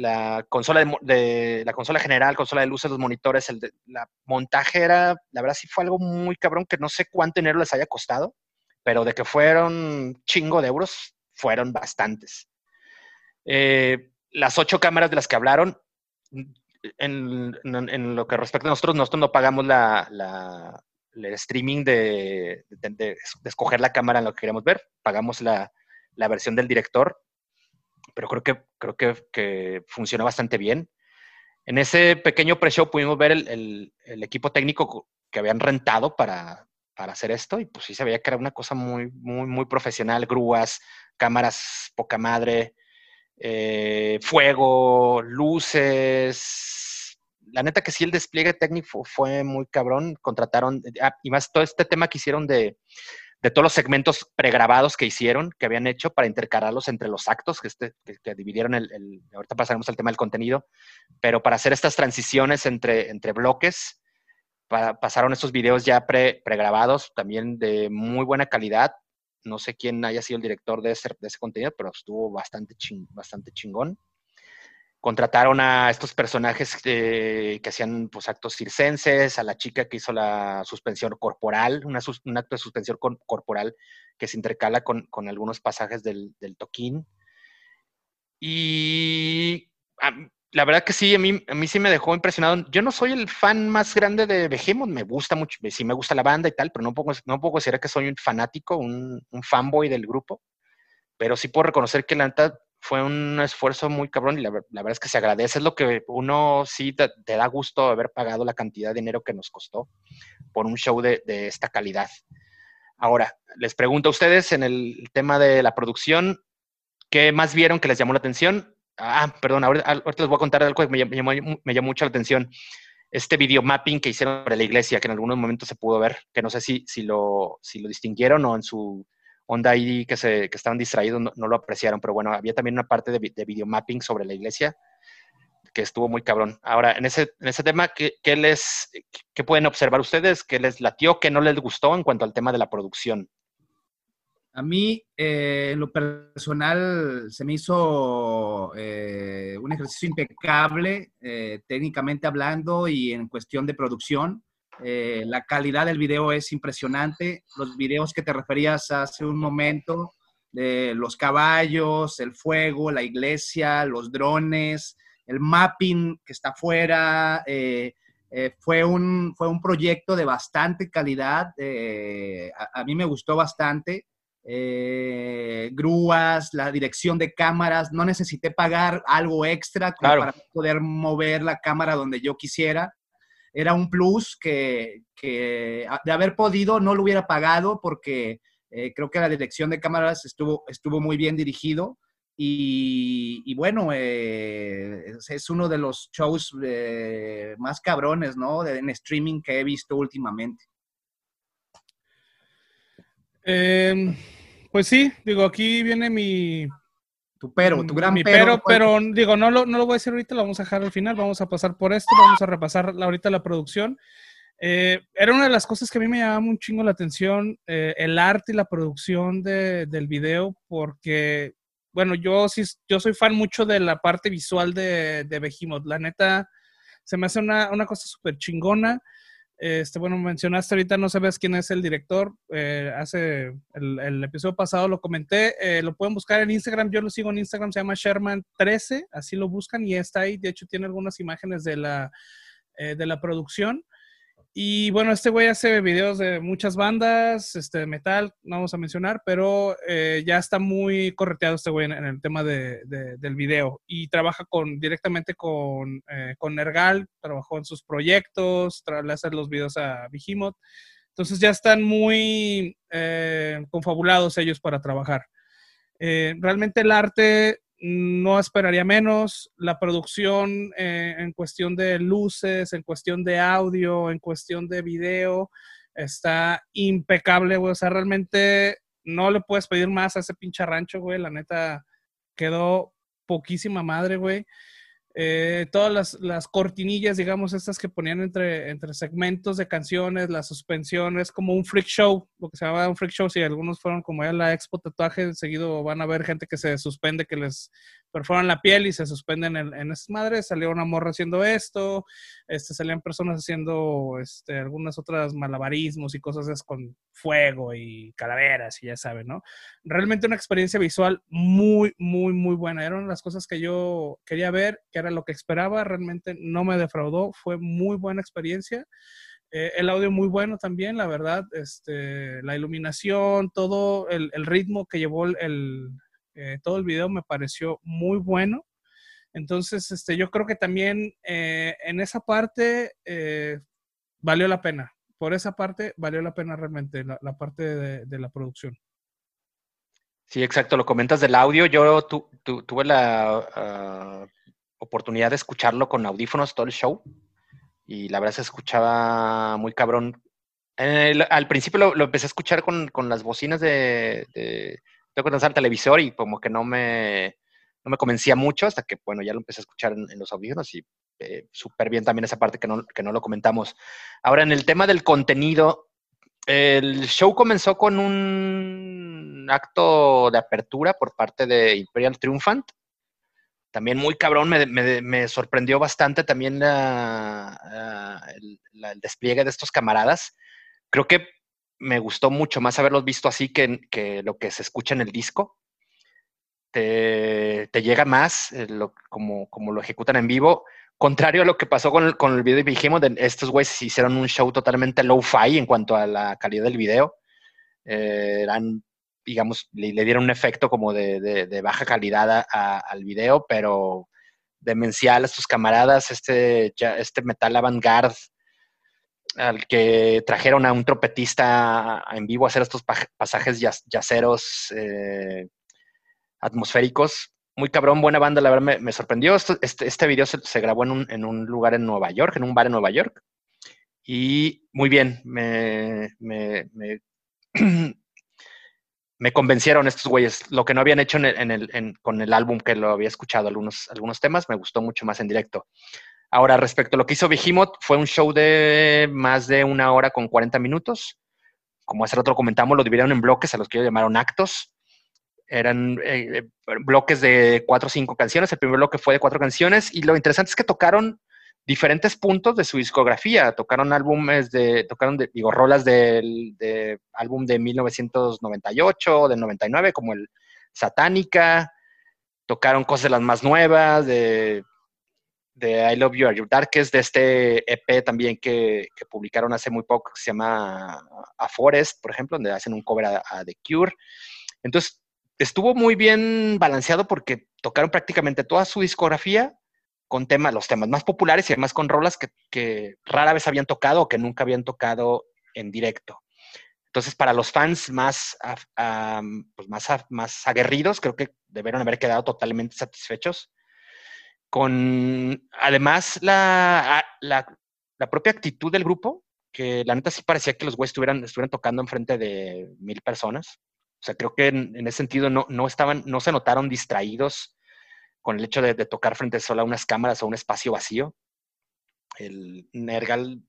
la consola de, la consola general, consola de luces, los monitores, el de, la montajera, la verdad sí fue algo muy cabrón que no sé cuánto dinero les haya costado, pero de que fueron chingo de euros, fueron bastantes. Eh, las ocho cámaras de las que hablaron, en, lo que respecta a nosotros, nosotros no pagamos la, el streaming de, escoger la cámara en lo que queremos ver, pagamos la, la versión del director pero creo que, creo que, que funcionó bastante bien. En ese pequeño pre-show pudimos ver el, el, equipo técnico que habían rentado para, para, hacer esto y pues sí se veía que era una cosa muy, muy, muy profesional, grúas, cámaras poca madre, eh, fuego, luces. La neta que sí el despliegue técnico fue muy cabrón. Contrataron, ah, y más todo este tema que hicieron de, de todos los segmentos pregrabados que hicieron, que habían hecho para intercalarlos entre los actos, que, este, que, dividieron el, ahorita pasaremos al tema del contenido, pero para hacer estas transiciones entre, entre bloques, pasaron estos videos ya pre, pregrabados, también de muy buena calidad. No sé quién haya sido el director de ese, contenido, pero estuvo bastante, bastante chingón contrataron a estos personajes que hacían pues, actos circenses, a la chica que hizo la suspensión corporal, un acto de suspensión corporal que se intercala con, algunos pasajes del, toquín. Y la verdad que sí, a mí, a mí sí me dejó impresionado. Yo no soy el fan más grande de Behemoth, me gusta mucho, sí me gusta la banda y tal, pero no puedo, no puedo decir que soy un fanático, un, fanboy del grupo, pero sí puedo reconocer que la neta fue un esfuerzo muy cabrón y la, verdad es que se agradece. Es lo que uno sí te, da gusto haber pagado la cantidad de dinero que nos costó por un show de, esta calidad. Ahora, les pregunto a ustedes en el tema de la producción, ¿qué más vieron que les llamó la atención? Ah, perdón, ahorita, les voy a contar algo que me llamó, me mucho la atención. Este video mapping que hicieron sobre la iglesia, que en algunos momentos se pudo ver, que no sé si, lo, distinguieron o en su onda ahí que, se, estaban distraídos no, lo apreciaron, pero bueno, había también una parte de, de video mapping sobre la iglesia que estuvo muy cabrón. Ahora, en ese, tema, ¿qué, qué les, qué pueden observar ustedes? ¿Qué les latió, qué no les gustó en cuanto al tema de la producción? A mí, eh, en lo personal, se me hizo eh, un ejercicio impecable, eh, técnicamente hablando y en cuestión de producción. Eh, la calidad del video es impresionante. Los videos que te referías hace un momento, de los caballos, el fuego, la iglesia, los drones, el mapping que está afuera, eh, eh, fue, un, fue un proyecto de bastante calidad. A, mí me gustó bastante. Grúas, la dirección de cámaras, no necesité pagar algo extra para poder mover la cámara donde yo quisiera era un plus que, de haber podido no lo hubiera pagado porque eh, creo que la dirección de cámaras estuvo, estuvo muy bien dirigido. Y, bueno, eh, es, uno de los shows eh, más cabrones, ¿no? en streaming que he visto últimamente. Em, pues sí, digo, aquí viene mi, tu pero, tu gran Mi pero. Pero, digo, no lo, no lo voy a decir ahorita, lo vamos a dejar al final, vamos a pasar por esto, vamos a repasar ahorita la producción. Eh, era una de las cosas que a mí me llamaba un chingo la atención, eh, el arte y la producción de, del video, porque, bueno, yo sí, yo soy fan mucho de la parte visual de, de Behemoth. La neta, se me hace una, una cosa súper chingona. Este, bueno, mencionaste ahorita, no sabes quién es el director. Eh, hace el, episodio pasado lo comenté. Eh, lo pueden buscar en Instagram. Yo lo sigo en Instagram, se llama Sherman13. Así lo buscan y está ahí. De hecho, tiene algunas imágenes de la, eh, de la producción. Y bueno, este güey hace videos de muchas bandas, este, metal, no vamos a mencionar, pero eh, ya está muy correteado este güey en, el tema de, de, del video. Y trabaja con, directamente con, eh, con Nergal, trabajó en sus proyectos, le hace los videos a Behemoth. Entonces ya están muy eh, confabulados ellos para trabajar. Eh, realmente el arte no esperaría menos. La producción eh, en cuestión de luces, en cuestión de audio, en cuestión de video, está impecable, güey. O sea, realmente no le puedes pedir más a ese pinche rancho, güey. La neta quedó poquísima madre, güey. Eh, todas las, las, cortinillas, digamos, estas que ponían entre, entre segmentos de canciones, las suspensiones, como un freak show, lo que se llama un freak show, si algunos fueron como ya la expo tatuaje, seguido van a ver gente que se suspende, que les perforan la piel y se suspenden en, en esas madres, salió una morra haciendo esto, este, salían personas haciendo este, algunas otras malabarismos y cosas con fuego y calaveras y ya saben, ¿no? Realmente una experiencia visual muy, muy, muy buena. Eran las cosas que yo quería ver, que era lo que esperaba, realmente no me defraudó, fue muy buena experiencia. Eh, el audio muy bueno también, la verdad, este, la iluminación, todo el, ritmo que llevó el eh, todo el video me pareció muy bueno. Entonces, este, yo creo que también eh, en esa parte eh, valió la pena. Por esa parte valió la pena realmente la, parte de, la producción. Sí, exacto. Lo comentas del audio. Yo tu, tu, tuve la uh, oportunidad de escucharlo con audífonos todo el show y la verdad se escuchaba muy cabrón. Al principio lo, empecé a escuchar con, con las bocinas de tengo que lanzar el televisor y como que no me, no me convencía mucho hasta que, bueno, ya lo empecé a escuchar en, los audífonos y eh, súper bien también esa parte que no, que no lo comentamos. Ahora, en el tema del contenido, el show comenzó con un acto de apertura por parte de Imperial Triumphant. También muy cabrón, me, me, sorprendió bastante también la, el despliegue de estos camaradas. Creo que me gustó mucho más haberlos visto así que, que, lo que se escucha en el disco. Te, te llega más eh, lo, como, como, lo ejecutan en vivo. Contrario a lo que pasó con, con el video de Behemoth, estos güeyes hicieron un show totalmente low-fi en cuanto a la calidad del video. Eh, eran, digamos, le, le, dieron un efecto como de, de, de baja calidad a, a, al video, pero demencial a sus camaradas. Este, ya, este metal avant-garde al que trajeron a un trompetista en vivo a hacer estos pasajes yaceros eh, atmosféricos. Muy cabrón, buena banda, la verdad me, sorprendió. Este, este, video se, grabó en un, en un, lugar en Nueva York, en un bar en Nueva York. Y muy bien, me, me, me, [CLEARS THROAT] convencieron estos güeyes. Lo que no habían hecho en el, en el, con el álbum que lo había escuchado, algunos, algunos temas, me gustó mucho más en directo. Ahora, respecto a lo que hizo Behemoth, fue un show de más de una hora con 40 minutos. Como hace rato comentamos, lo dividieron en bloques a los que ellos llamaron actos. Eran eh, bloques de cuatro o cinco canciones. El primer bloque fue de cuatro canciones. Y lo interesante es que tocaron diferentes puntos de su discografía. Tocaron álbumes de, tocaron, de, digo, rolas del de álbum de 1998, del 99, como el Satánica. Tocaron cosas de las más nuevas, de de I Love You Are Your Darkest, de este EP también que, que, publicaron hace muy poco, que se llama A Forest, por ejemplo, donde hacen un cover a, a, The Cure. Entonces, estuvo muy bien balanceado porque tocaron prácticamente toda su discografía con temas, los temas más populares y además con rolas que, que rara vez habían tocado o que nunca habían tocado en directo. Entonces, para los fans más, pues más, más aguerridos, creo que debieron haber quedado totalmente satisfechos con además la, la, la, propia actitud del grupo, que la neta sí parecía que los güeyes estuvieran, estuvieran tocando enfrente de mil personas. O sea, creo que en, ese sentido no, no, estaban, no se notaron distraídos con el hecho de, de, tocar frente solo a unas cámaras o un espacio vacío. El Nergal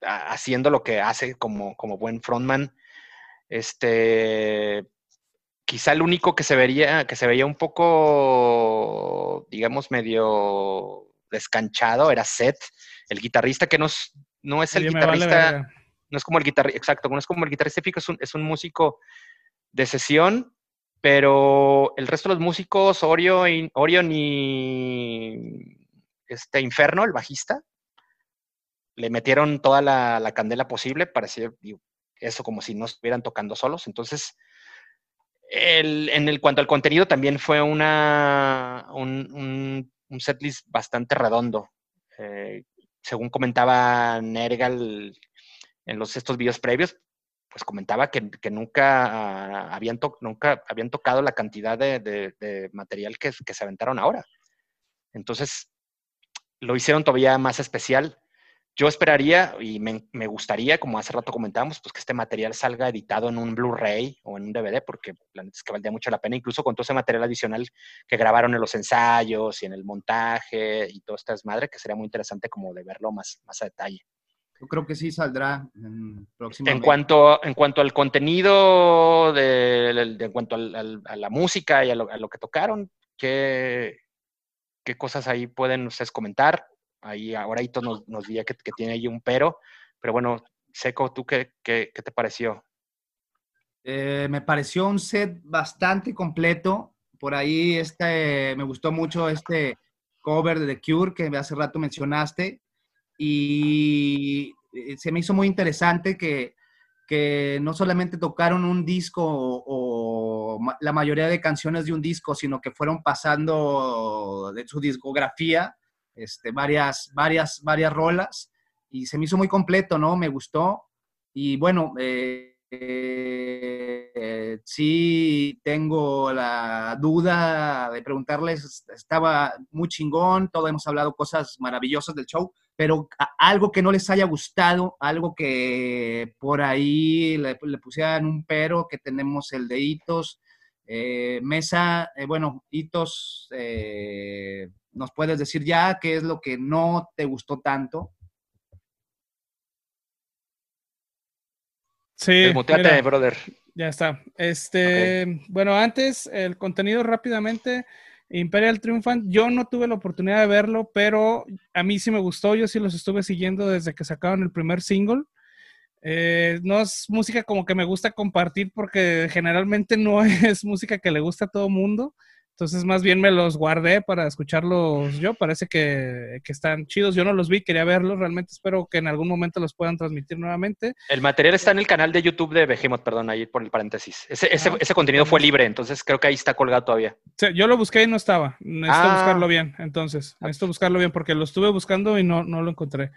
haciendo lo que hace como, como buen frontman. Este, quizá el único que se vería, que se veía un poco, digamos, medio descanchado era Seth, el guitarrista que no, no es el guitarrista, no es como el guitarrista, exacto, no es como el guitarrista típico, es un, es un músico de sesión, pero el resto de los músicos, Orion, Orion y este Inferno, el bajista, le metieron toda la, candela posible, parecía eso como si no estuvieran tocando solos. Entonces, en el cuanto al contenido, también fue una, un, un, setlist bastante redondo. Eh, según comentaba Nergal en los, estos videos previos, pues comentaba que, nunca, habían nunca habían tocado la cantidad de, material que, que, se aventaron ahora. Entonces, lo hicieron todavía más especial. Yo esperaría y me, gustaría, como hace rato comentábamos, pues que este material salga editado en un Blu-ray o en un DVD, porque la es que valdría mucho la pena, incluso con todo ese material adicional que grabaron en los ensayos y en el montaje y todo este desmadre, que sería muy interesante como de verlo más, más a detalle. Yo creo que sí saldrá en En cuanto, en cuanto al contenido, de, en cuanto a la música y a lo, a lo que tocaron, ¿qué, ¿qué cosas ahí pueden ustedes comentar? Ahí ahora nos, nos diría que, tiene ahí un pero, pero bueno, Seco, ¿tú qué, qué, te pareció? Eh, me pareció un set bastante completo. Por ahí este, me gustó mucho este cover de The Cure que hace rato mencionaste y eh, se me hizo muy interesante que, que no solamente tocaron un disco o, la mayoría de canciones de un disco, sino que fueron pasando de su discografía este, varias, varias, varias rolas y se me hizo muy completo, ¿no? Me gustó. Y bueno, eh, eh, sí tengo la duda de preguntarles, estaba muy chingón, todos hemos hablado cosas maravillosas del show, pero algo que no les haya gustado, algo que por ahí le, pusieran un pero, que tenemos el de hitos. Eh, mesa, bueno, hitos, ¿Nos puedes decir ya qué es lo que no te gustó tanto? Sí. brother. Ya está. Este, bueno, antes, el contenido rápidamente. Imperial Triumphant, yo no tuve la oportunidad de verlo, pero a mí sí me gustó, yo sí los estuve siguiendo desde que sacaron el primer single. Eh, no es música como que me gusta compartir porque generalmente no [LAUGHS] es música que le gusta a todo mundo. Entonces, más bien me los guardé para escucharlos yo. Parece que, están chidos. Yo no los vi, quería verlos. Realmente espero que en algún momento los puedan transmitir nuevamente. El material está en el canal de YouTube de Behemoth, perdón, ahí por el paréntesis. Ese, ese, contenido fue libre, entonces creo que ahí está colgado todavía. yo lo busqué y no estaba. Necesito ah. buscarlo bien, entonces. Necesito buscarlo bien porque lo estuve buscando y no, no lo encontré.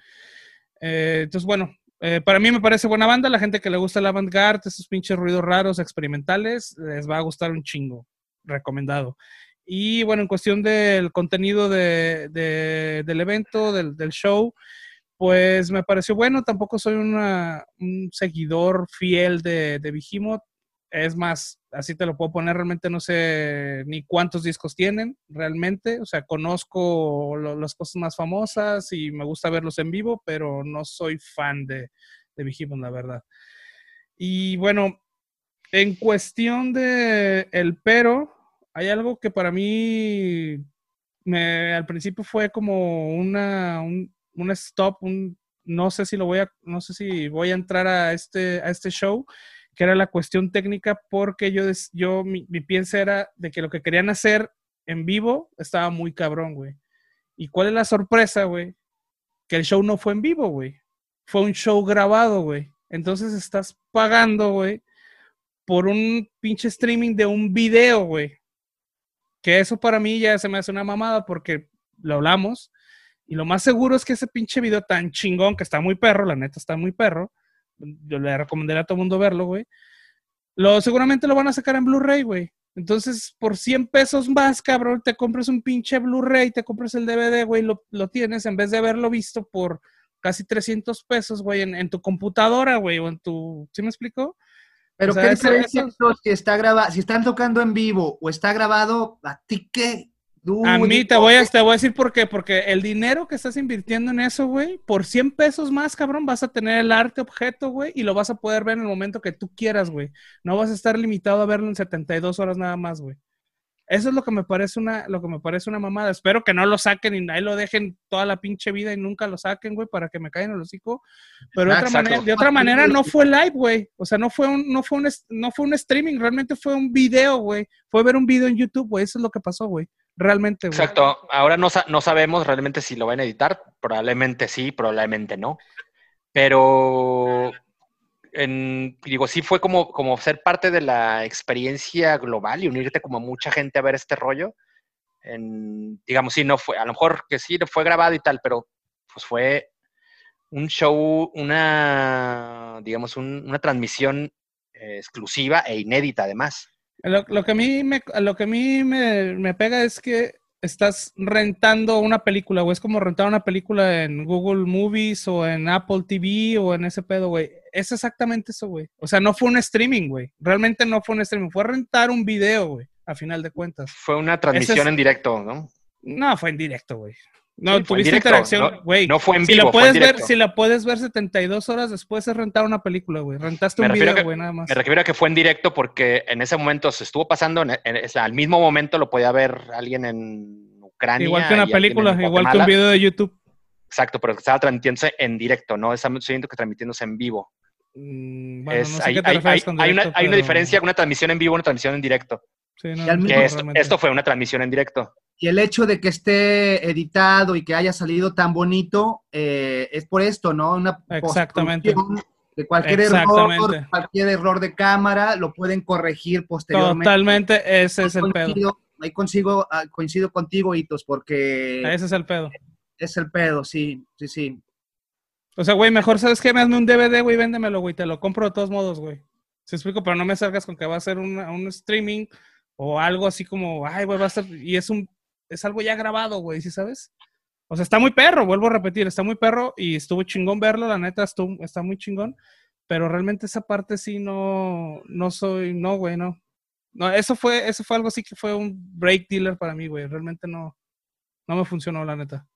Eh, entonces, bueno, eh, para mí me parece buena banda. La gente que le gusta la avant-garde, esos pinches ruidos raros, experimentales, les va a gustar un chingo recomendado. Y bueno, en cuestión del contenido de, del evento, del, show, pues me pareció bueno. Tampoco soy un seguidor fiel de, de. Es más, así te lo puedo poner, realmente no sé ni cuántos discos tienen, realmente. O sea, conozco las cosas más famosas y me gusta verlos en vivo, pero no soy fan de, de la verdad. Y bueno, en cuestión de el pero, hay algo que para mí me, al principio fue como una, un, stop, un, no sé si lo voy a, no sé si voy a entrar a este, a este show, que era la cuestión técnica, porque yo, yo mi, mi pienso era de que lo que querían hacer en vivo estaba muy cabrón, güey. ¿Y cuál es la sorpresa, güey? Que el show no fue en vivo, güey. Fue un show grabado, güey. Entonces estás pagando, güey, por un pinche streaming de un video, güey. Que eso para mí ya se me hace una mamada porque lo hablamos. Y lo más seguro es que ese pinche video tan chingón, que está muy perro, la neta está muy perro. Yo le recomendaría a todo mundo verlo, güey. Lo, seguramente lo van a sacar en Blu-ray, güey. Entonces, por 100 pesos más, cabrón, te compras un pinche Blu-ray, te compras el DVD, güey, lo, lo tienes en vez de haberlo visto por casi 300 pesos, güey, en, en tu computadora, güey, o en tu... ¿Sí me explico? Pero qué diferencia si está grabado, si están tocando en vivo o está grabado, ¿a ti qué? Dude, A mí te voy a, te voy a decir por qué. Porque el dinero que estás invirtiendo en eso, güey, por 100 pesos más, cabrón, vas a tener el arte objeto, güey, y lo vas a poder ver en el momento que tú quieras, güey. No vas a estar limitado a verlo en 72 horas nada más, güey. Eso es lo que me parece una, lo que me parece una mamada. Espero que no lo saquen y ahí lo dejen toda la pinche vida y nunca lo saquen, güey, para que me caigan el hocico. Pero de Ah, otra, manera, de otra manera no fue live, güey. O sea, no fue un, no fue un, no fue un streaming, realmente fue un video, güey. Fue ver un video en YouTube, güey. Eso es lo que pasó, güey. Realmente, güey. Exacto. Ahora no sabemos realmente si lo van a editar. Probablemente sí, probablemente no. Pero en- digo, sí fue como, como ser parte de la experiencia global y unirte como mucha gente a ver este rollo. En, digamos, sí, no fue, a lo mejor que sí fue grabado y tal, pero pues fue un show, una, digamos, un- una transmisión eh, exclusiva e inédita además. Lo, lo que a mí, me, lo que a mí me, me pega es que estás rentando una película, güey. Es como rentar una película en Google Movies o en Apple TV o en ese pedo, güey. Es exactamente eso, güey. O sea, no fue un streaming, güey. Realmente no fue un streaming. Fue rentar un video, güey, a final de cuentas. Fue una transmisión es- en directo, ¿no? No, fue en directo, güey. No, Sí, fue en tuviste interacción, güey. no fue en si vivo, la fue en puedes ver, si la puedes ver 72 horas después es rentar una película, güey. Rentaste Me un video, güey, nada más. Me refiero a que fue en directo porque en ese momento se estuvo pasando, en, en- al mismo momento lo podía ver alguien en Ucrania. Igual que una película, igual que un video de YouTube. Exacto, pero estaba transmitiéndose en directo, ¿no? Estamos viendo que transmitiéndose en vivo. Mm, Bueno, Es- no sé hay, qué te hay- refieres hay- con hay una, hay diferencia con una transmisión en vivo y una transmisión en directo. Sí, no, mismo- Que esto, fue una transmisión en directo. Y el hecho de que esté editado y que haya salido tan bonito eh, es por esto, ¿no? Una Exactamente. De cualquier error, cualquier error de cámara, lo pueden corregir posteriormente. Totalmente, ese es el pedo. Ahí consigo, ah, coincido contigo, Hitos, porque Ese es el pedo. es el pedo, sí, sí, sí. O sea, güey, mejor sabes que me hazme un DVD, güey, véndemelo, güey, te lo compro de todos modos, güey. Se explico, pero no me salgas con que va a ser un streaming o algo así como, ay, güey, va a ser, y es un, es algo ya grabado, güey, ¿sí sabes? O sea, está muy perro, vuelvo a repetir, está muy perro y estuvo chingón verlo, la neta, estuvo, está muy chingón, pero realmente esa parte sí no, no soy, no, güey, no. No, eso fue, eso fue algo así que fue un break dealer para mí, güey, realmente no, no me funcionó, la neta.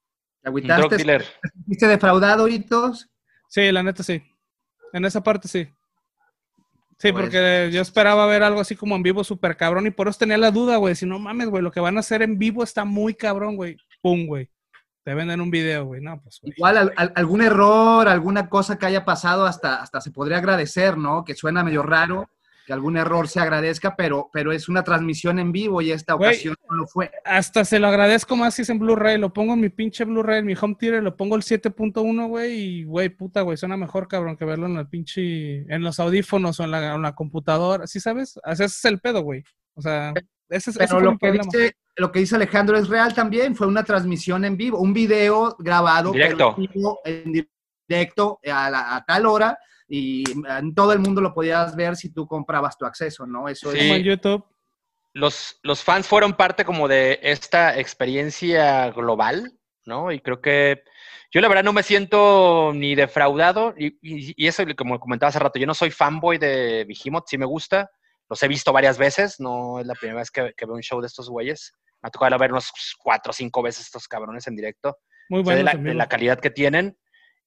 ¿Te agüitaste? ¿Fuiste defraudado, Hitos? Sí, la neta sí. En esa parte sí. Sí, Pues- porque yo esperaba ver algo así como en vivo súper cabrón y por eso tenía la duda, güey. Si no mames, güey, lo que van a hacer en vivo está muy cabrón, güey. Pum, güey. Te venden un video, güey. No, pues, güey. Igual al- al- algún error, alguna cosa que haya pasado, hasta, hasta se podría agradecer, ¿no? Que suena medio raro que algún error se agradezca, pero, pero es una transmisión en vivo y esta ocasión no lo fue. Hasta se lo agradezco más si es en Blu-ray. Lo pongo en mi pinche Blu-ray, en mi home theater, lo pongo el 7.1, güey. Y, güey, puta, güey, suena mejor, cabrón, que verlo en el pinche. En los audífonos o en la, en la computadora. ¿Sí sabes? Ese es el pedo, güey. O sea, ese, es- ese Pero fue lo que, problema. dice, lo que dice Alejandro es real también, fue una transmisión en vivo, un video grabado Directo. en vivo, en directo a, la- a tal hora y en todo el mundo lo podías ver si tú comprabas tu acceso, ¿no? Eso Sí. Como en YouTube. Los, los fans fueron parte como de esta experiencia global, ¿no? Y creo que yo la verdad no me siento ni defraudado, y, y- y eso como comentaba hace rato, yo no soy fanboy de Behemoth, sí me gusta, los he visto varias veces, no es la primera vez que, que veo un show de estos güeyes, me ha tocado ver unos cuatro o cinco veces estos cabrones en directo, Muy bueno. de, la, de la calidad que tienen.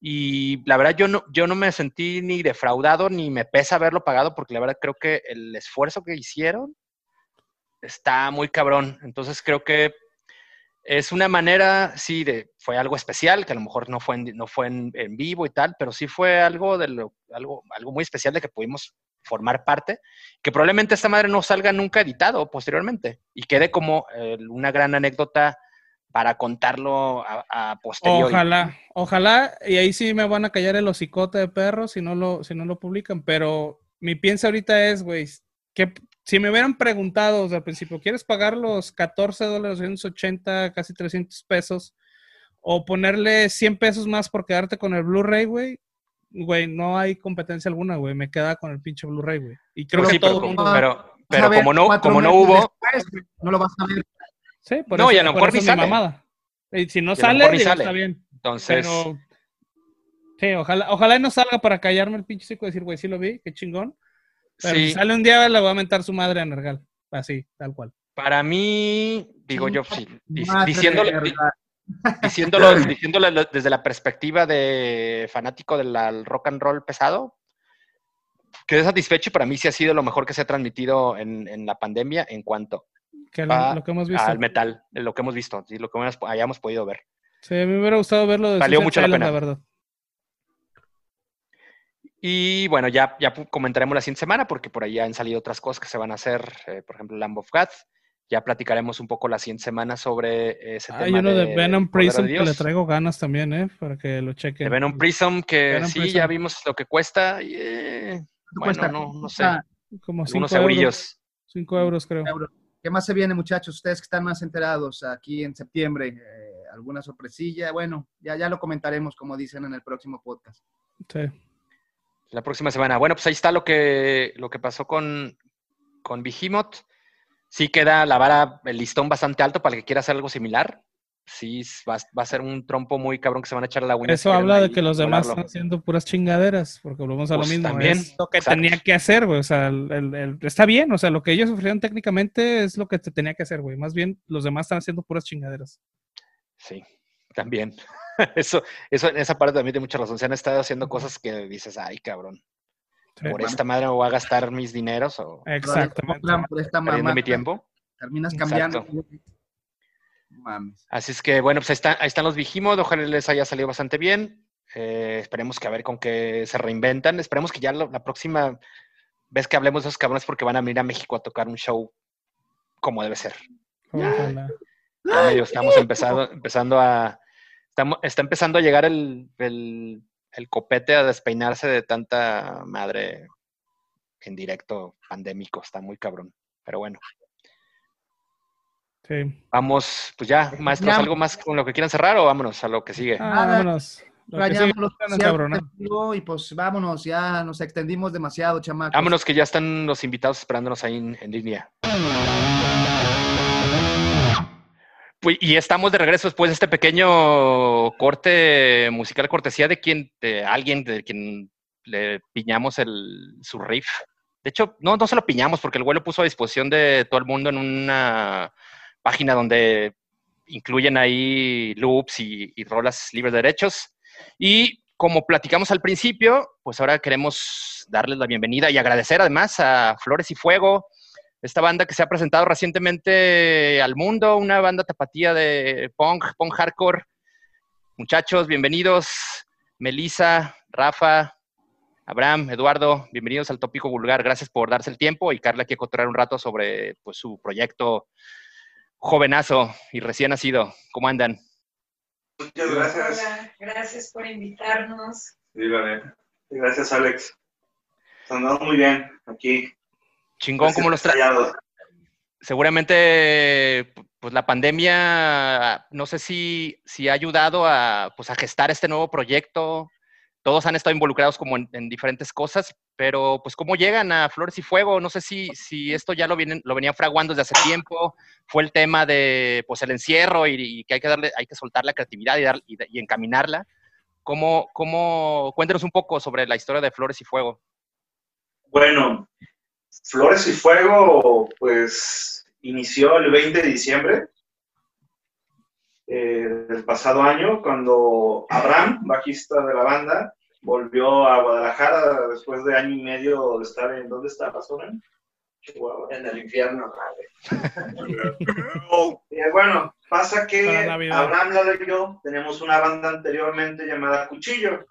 Y la verdad, yo no, yo no me sentí ni defraudado ni me pesa haberlo pagado, porque la verdad creo que el esfuerzo que hicieron está muy cabrón. Entonces creo que es una manera, sí, de, fue algo especial, que a lo mejor no fue en, no fue en, vivo y tal, pero sí fue algo, de lo, algo, algo muy especial de que pudimos formar parte, que probablemente esta madre no salga nunca editado posteriormente y quede como eh, una gran anécdota para contarlo a, a posteriori. Ojalá, ojalá, y ahí sí me van a callar el hocicote de perro si no lo, si no lo publican, pero mi piensa ahorita es, güey, que si me hubieran preguntado desde el principio, ¿quieres pagar los 14 dólares, 280, casi 300 pesos? O ponerle 100 pesos más por quedarte con el Blu-ray, güey. Güey, no hay competencia alguna, güey. Me queda con el pinche Blu-ray, güey. Y creo Pues que sí, todo pero, mundo... pero, como no, como no hubo, después, no lo vas a ver. Sí, por No, eso, y a lo por mejor eso ni sale. mamada. Y si no Y sale, digo, está bien. entonces, Pero. Sí, ojalá, ojalá y no salga para callarme el pinche chico y decir, güey, sí lo vi, qué chingón. Pero sí. si sale un día, le voy a mentar su madre a Nergal. Así, tal cual. Para mí, digo yo, sí, dic- Madre [LAUGHS] diciéndolo, diciéndolo, diciéndolo desde la perspectiva de fanático del rock and roll pesado, quedé satisfecho y para mí sí ha sido lo mejor que se ha transmitido en, en la pandemia en cuanto Que lo, Ah, lo que hemos visto. al metal, lo que hemos visto, sí, lo que hemos- hayamos podido ver. Sí, a mí me hubiera gustado verlo de Valió mucho la Silence, pena. la verdad. Y bueno, ya, ya comentaremos la siguiente semana porque por ahí han salido otras cosas que se van a hacer, eh, por ejemplo, Lamb of God. Ya platicaremos un poco la siguiente semana sobre ese Hay tema uno de, Venom de Prism que le traigo ganas también, ¿eh? Para que lo De chequen. Venom Prism, que Venom sí, Prism. ya vimos lo que cuesta. y, eh, ¿Cuánto bueno, cuesta? no, no sé. Ah, Como Algunos 5 euros. 5 euros, creo. euros. ¿Qué más se viene, muchachos? Ustedes que están más enterados aquí en septiembre. eh, ¿Alguna sorpresilla? Bueno, ya, ya lo comentaremos, como dicen en el próximo podcast. Sí. La próxima semana. Bueno, pues ahí está lo que, lo que pasó con, con Behemoth. Sí queda la vara, el listón bastante alto para el que quiera hacer algo similar. Sí, va, va a ser un trompo muy cabrón que se van a echar a la uña. Eso habla de que los demás volarlo. están haciendo puras chingaderas, porque volvemos a Pues lo mismo. también, es lo que exacto. tenía que hacer, güey. O sea, el- el- el- está bien, o sea, lo que ellos ofrecieron técnicamente es lo que te tenía que hacer, güey. Más bien, los demás están haciendo puras chingaderas. Sí, también. [LAUGHS] Eso, eso, en esa parte también tiene mucha razón. Se han estado haciendo cosas que dices, ay, cabrón, Sí. por esta madre me voy a gastar mis dineros o Exactamente. Por esta mamá, mi tiempo. Terminas Exacto. Mames. Así es que, bueno, pues ahí, está- ahí están los Vigimos. Ojalá les haya salido bastante bien. Eh, esperemos que a ver con qué se reinventan. Esperemos que ya lo- la próxima vez que hablemos de esos cabrones porque van a venir a México a tocar un show como debe ser. Ojalá. Ya estamos empezando, empezando a... Estamos, está empezando a llegar el, el, el copete a despeinarse de tanta madre en directo pandémico. Está muy cabrón. Pero bueno, Sí. vamos, pues ya, maestros, Ya. ¿algo más con lo que quieran cerrar o vámonos a lo que sigue? Ah, Nada. vámonos. Lo que Rayamos sigue, los no, cierres cabrón, ¿no? festivo y pues vámonos, ya nos extendimos demasiado, chamacos. Vámonos que ya están los invitados esperándonos ahí en, en línea. Pues, y estamos de regreso después de este pequeño corte musical cortesía de quien, de alguien de quien le piñamos el, su riff. De hecho, no, no se lo piñamos porque el güey lo puso a disposición de todo el mundo en una página donde incluyen ahí loops y, y rolas libres de derechos. Y como platicamos al principio, pues ahora queremos darles la bienvenida y agradecer además a Flores y Fuego, esta banda que se ha presentado recientemente al mundo, una banda tapatía de punk, punk hardcore. Muchachos, bienvenidos. Melissa, Rafa, Abraham, Eduardo, bienvenidos al Tópico Vulgar. Gracias por darse el tiempo y Carla quiere contar un rato sobre pues, su proyecto jovenazo y recién nacido. ¿Cómo andan? Muchas gracias. Hola, gracias por invitarnos. Sí, la neta. Y Gracias, Alex. Andamos muy bien aquí. Chingón, ¿cómo los trae? traes? seguramente pues la pandemia no sé si, si ha ayudado a, pues, a gestar este nuevo proyecto. Todos han estado involucrados como en, en diferentes cosas, pero pues cómo llegan a Flores y Fuego, no sé si, si esto ya lo, vienen, lo venían fraguando desde hace tiempo, fue el tema de pues el encierro y, que hay que darle, hay que soltar la creatividad y, dar, y, encaminarla. ¿Cómo, cómo, cuéntanos un poco sobre la historia de Flores y Fuego. Bueno, Flores y Fuego, pues inició el 20 de diciembre eh, del pasado año, cuando Abraham, bajista de la banda, volvió a Guadalajara después de año y medio de estar en. ¿Dónde estaba? Chihuahua. En el infierno, madre. [LAUGHS] Y bueno, pasa que. Abraham Lalo y yo tenemos una banda anteriormente llamada Cuchillo,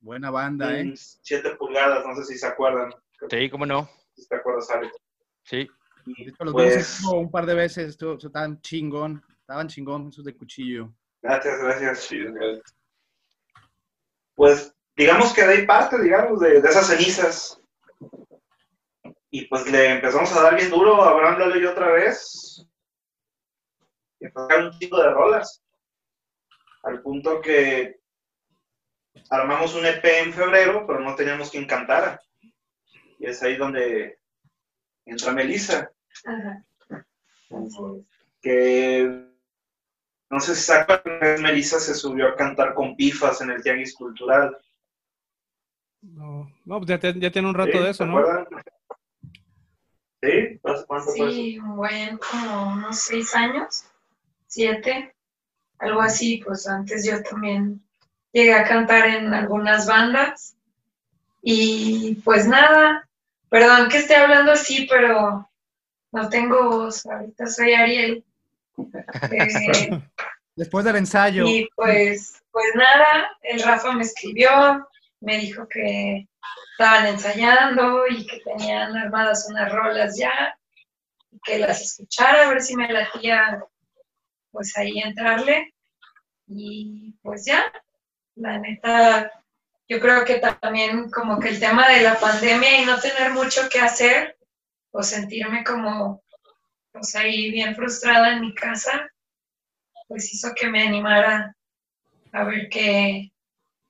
Buena banda, ¿eh? en 7 pulgadas, no sé si se acuerdan. Sí, cómo no. Si te acuerdas, Alex. Sí. De hecho, los Pues- un par de veces, estuvo, estaban chingón, estaban chingón esos de cuchillo. Gracias, gracias. Pues digamos que de ahí parte, digamos, de, de esas cenizas. Y pues le empezamos a dar bien duro a Abraham Lalo y otra vez. Y a tocar un chico de rolas. Al punto que armamos un EP en febrero, pero no teníamos quien cantara. Y es ahí donde entra Melissa. Ajá. Que no sé si se acuerdan, Melissa se subió a cantar con pifas en el Tianguis Cultural. No, no, pues ya, te- ya tiene un rato ¿Sí? de eso, ¿Se ¿no? acuerdan? ¿Sí? ¿Hace cuánto? Sí, bueno, como unos seis años, siete, algo así. Pues antes yo también llegué a cantar en algunas bandas. Y pues nada, perdón que esté hablando así, pero no tengo voz. Ahorita soy Ariel. Eh, [LAUGHS] Después del ensayo. Y pues, pues nada, el Rafa me escribió, me dijo que estaban ensayando y que tenían armadas unas rolas ya, que las escuchara, a ver si me latía, pues ahí entrarle. Y pues ya, la neta, yo creo que también como que el tema de la pandemia y no tener mucho que hacer, o sentirme como, pues ahí bien frustrada en mi casa, pues hizo que me animara a ver qué,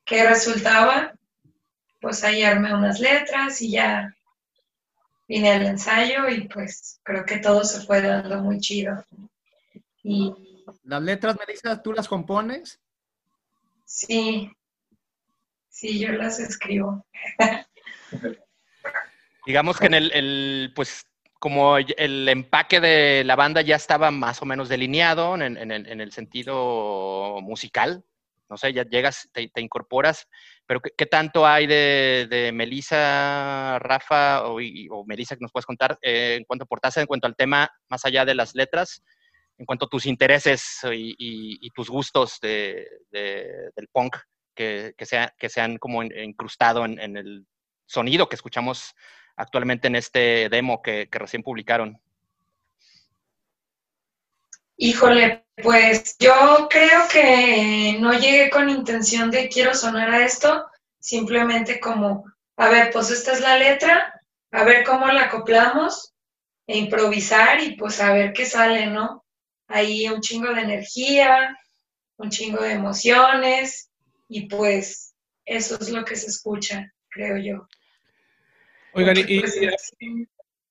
qué resultaba. Pues ahí armé unas letras y ya vine al ensayo y pues creo que todo se fue dando muy chido. Y Las letras, Melissa, ¿tú las compones? sí, sí, yo las escribo. Digamos que en el, el, pues, como el empaque de la banda ya estaba más o menos delineado en, en, en el sentido musical, no sé, ya llegas, te, te incorporas, pero ¿qué, qué tanto hay de, de Melissa, Rafa o, y- o Melissa que nos puedes contar eh, en cuanto a Portaza, en cuanto al tema, más allá de las letras, en cuanto a tus intereses y, y- y tus gustos de, de- del punk que, que, sea, que se han como in- incrustado en, en el sonido que escuchamos actualmente en este demo que, recién publicaron? Híjole, pues yo creo que no llegué con intención de quiero sonar a esto, simplemente como, a ver, pues esta es la letra, a ver cómo la acoplamos e improvisar y pues a ver qué sale, ¿no? Ahí un chingo de energía, un chingo de emociones y pues eso es lo que se escucha, creo yo. Oigan, y,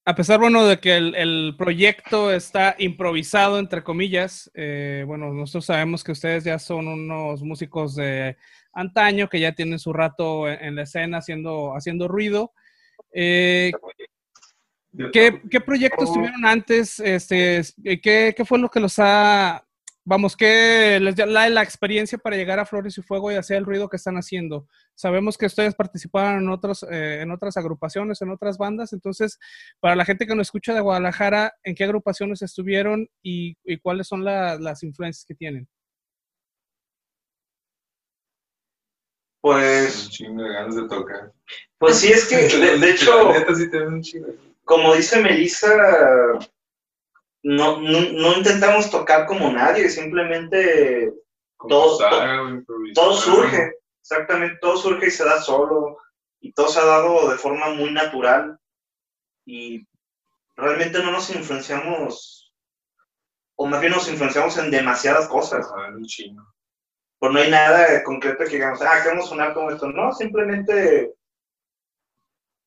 a pesar, bueno, de que el, el proyecto está improvisado, entre comillas, eh, bueno, nosotros sabemos que ustedes ya son unos músicos de antaño, que ya tienen su rato en, en la escena haciendo, haciendo ruido. Eh, ¿qué, qué proyectos tuvieron antes? Este, ¿qué, ¿Qué fue lo que los ha, vamos, qué les da la, la experiencia para llegar a Flores y Fuego y hacer el ruido que están haciendo? Sabemos que ustedes participaron en, otros, eh, en otras agrupaciones, en otras bandas, entonces, para la gente que nos escucha de Guadalajara, ¿en qué agrupaciones estuvieron y, y cuáles son la- las influencias que tienen? Pues, Un chingo de ganas de tocar. pues sí, es que de, de hecho, como dice Melissa, no, no, no intentamos tocar como nadie, simplemente todo surge, exactamente, todo surge y se da solo, y todo se ha dado de forma muy natural, y realmente no nos influenciamos, o más bien nos influenciamos en demasiadas cosas, Ajá, un chingo. pues no hay nada concreto que digamos, ah, queremos sonar como esto, no, simplemente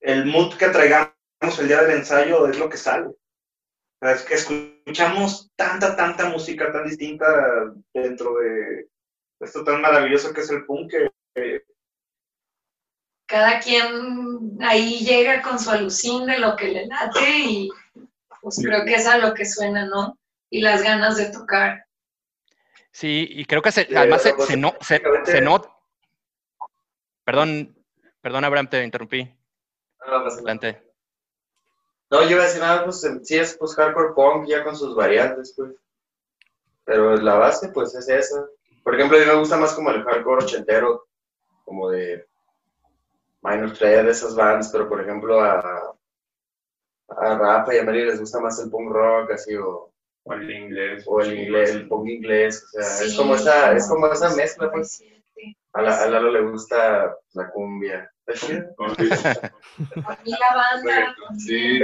el mood que traigamos el día del ensayo es lo que sale. Es que escuchamos tanta, tanta música tan distinta dentro de esto tan maravilloso que es el punk, que cada quien ahí llega con su alucín de lo que le late y pues creo que es a lo que suena, ¿no? Y las ganas de tocar. Sí, y creo que se, Sí, además se, pues, se, no, se, se nota. Perdón, perdón, Abraham, te interrumpí. No, no. Adelante. No, yo iba a decir nada, pues en- sí es pues hardcore punk ya con sus variantes, pues. Pero la base, pues es esa. Por ejemplo, a mí me gusta más como el hardcore ochentero, como de Minor de esas bands, pero por ejemplo a, a Rafa y a Mary les gusta más el punk rock, así, o, O el inglés. o el inglés, el punk inglés, o sea, es como esa, es como esa mezcla, pues. Sí. A, la- a Lalo le gusta la cumbia. [LAUGHS] A mí la banda. Sí,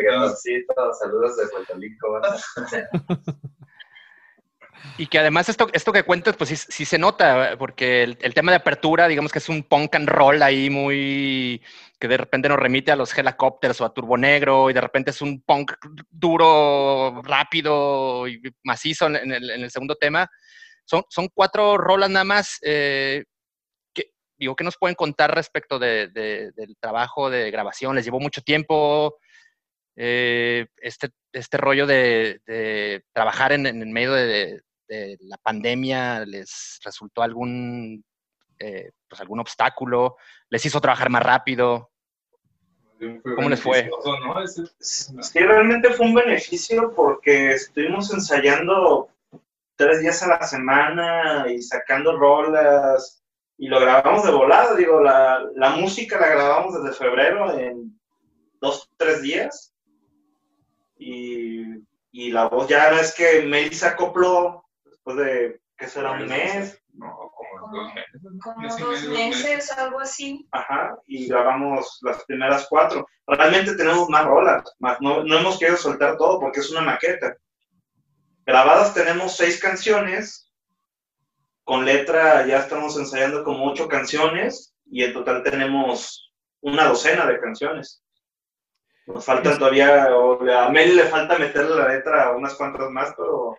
saludos de Puerto Rico. [LAUGHS] Y que además esto, esto que cuentas, pues sí, se nota, porque el, tema de apertura, digamos que es un punk and roll ahí muy, que de repente nos remite a los helicópteros o a Turbo Negro, y de repente es un punk duro, rápido y macizo en, el, segundo tema. Son, son cuatro rolas nada más. eh, que, digo, ¿qué nos pueden contar respecto de- de- del trabajo de grabación? ¿Les llevó mucho tiempo? eh, este, este rollo de, trabajar en, en medio de, de la pandemia les resultó algún, eh, pues algún obstáculo, les hizo trabajar más rápido. ¿Cómo les fue? Ese- Sí, realmente fue un beneficio porque estuvimos ensayando tres días a la semana y sacando rolas y lo grabamos de volada. Digo, la, la música la grabamos desde febrero en dos, tres días y, y la voz ya es que Mel se acopló después de, ¿qué será? Un mes. No, como dos meses. Como Mes dos meses, algo así. Ajá, y grabamos las primeras cuatro. Realmente tenemos más rolas, más, no, no hemos querido soltar todo porque es una maqueta. Grabadas tenemos seis canciones, con letra ya estamos ensayando como ocho canciones y en total tenemos una docena de canciones. Nos faltan todavía, o a Mel le falta meterle la letra a unas cuantas más, pero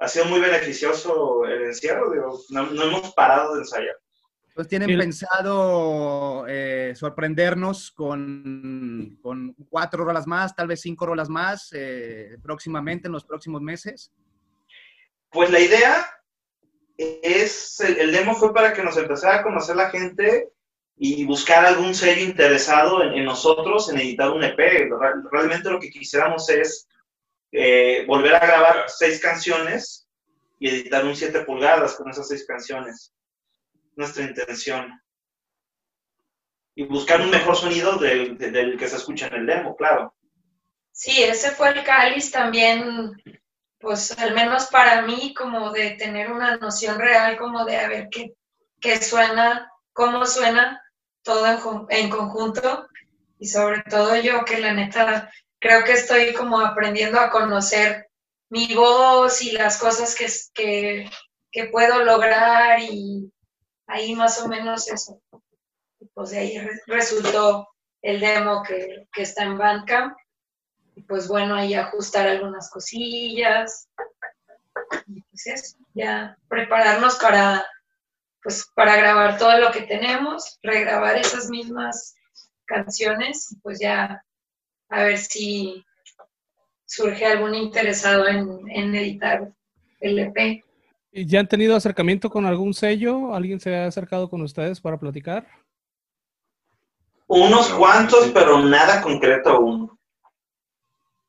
ha sido muy beneficioso el encierro, digo, no, no hemos parado de ensayar. Entonces tienen El- pensado eh, sorprendernos con, con cuatro rolas más, tal vez cinco rolas más eh, próximamente, en los próximos meses. Pues la idea es, el, el demo fue para que nos empezara a conocer la gente y buscar algún sello interesado en, en nosotros en editar un EP. Re- Realmente lo que quisiéramos es eh, volver a grabar seis canciones y editar un 7 pulgadas con esas seis canciones. Nuestra intención. Y buscar un mejor sonido del, de- del que se escucha en el demo, claro. Sí, ese fue el cáliz también, pues al menos para mí, como de tener una noción real, como de a ver qué, qué suena, cómo suena todo en, en conjunto y sobre todo yo que la neta creo que estoy como aprendiendo a conocer mi voz y las cosas que, que, que puedo lograr y ahí más o menos eso. Pues de ahí re- resultó el demo que, que está en Bandcamp. Y pues bueno, ahí ajustar algunas cosillas. Y pues eso, ya prepararnos para, pues para grabar todo lo que tenemos, regrabar esas mismas canciones y pues ya a ver si surge algún interesado en, en editar el EP. ¿Y ¿Ya han tenido acercamiento con algún sello? ¿Alguien se ha acercado con ustedes para platicar? Unos No, cuantos, pero nada concreto aún.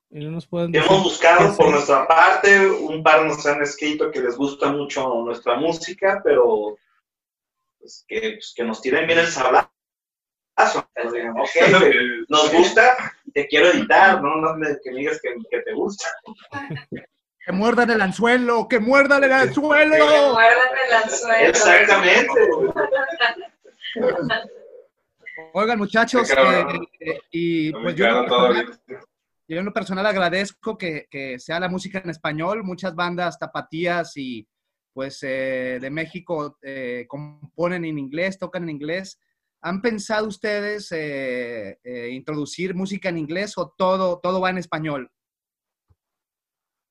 Y no nos pueden decir Hemos buscado por nuestra parte, un par nos han escrito que les gusta mucho nuestra música, pero pues, que, pues, que nos tiren bien el sablazo. Nos digan, ok, nos gusta, te quiero editar, no, no me- que me digas que, que te gusta. ¡Que muerdan el anzuelo! ¡Que muerdan el Que anzuelo! muerdan el anzuelo. Exactamente. Oigan, muchachos, eh, eh, y pues yo, en personal- yo en lo personal agradezco que, que sea la música en español. Muchas bandas tapatías y pues eh, de México eh, componen en inglés, tocan en inglés. ¿Han pensado ustedes eh, eh, introducir música en inglés o todo, todo va en español?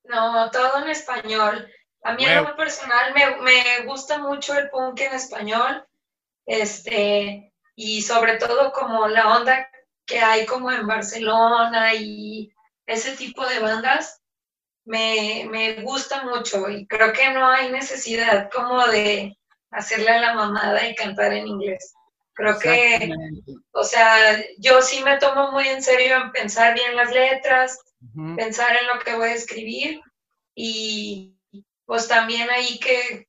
No, todo en español. A mí en lo personal me, me gusta mucho el punk en español, este, y sobre todo como la onda que hay como en Barcelona y ese tipo de bandas, me, me gusta mucho y creo que no hay necesidad como de hacerle a la mamada y cantar en inglés. Creo que o sea, yo sí me tomo muy en serio en pensar bien las letras, pensar en lo que voy a escribir y pues también ahí que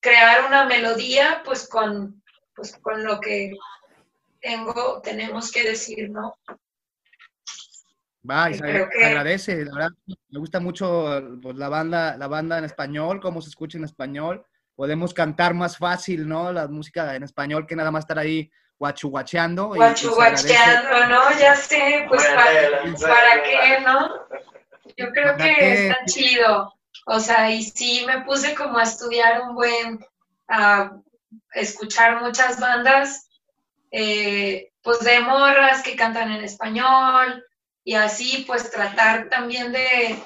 crear una melodía pues con, pues con lo que tengo, tenemos que decir, ¿no? Va, y se agradece, la verdad, me gusta mucho pues, la banda, la banda en español, cómo se escucha en español. Podemos cantar más fácil, ¿no? La música en español que nada más estar ahí guachuguacheando. Guachuguacheando, ¿no? Ya sé, pues para, ¿para qué, no? Yo creo ¿Para que qué? está chido. O sea, y sí me puse como a estudiar un buen, a escuchar muchas bandas, eh, pues de morras que cantan en español y así pues tratar también de,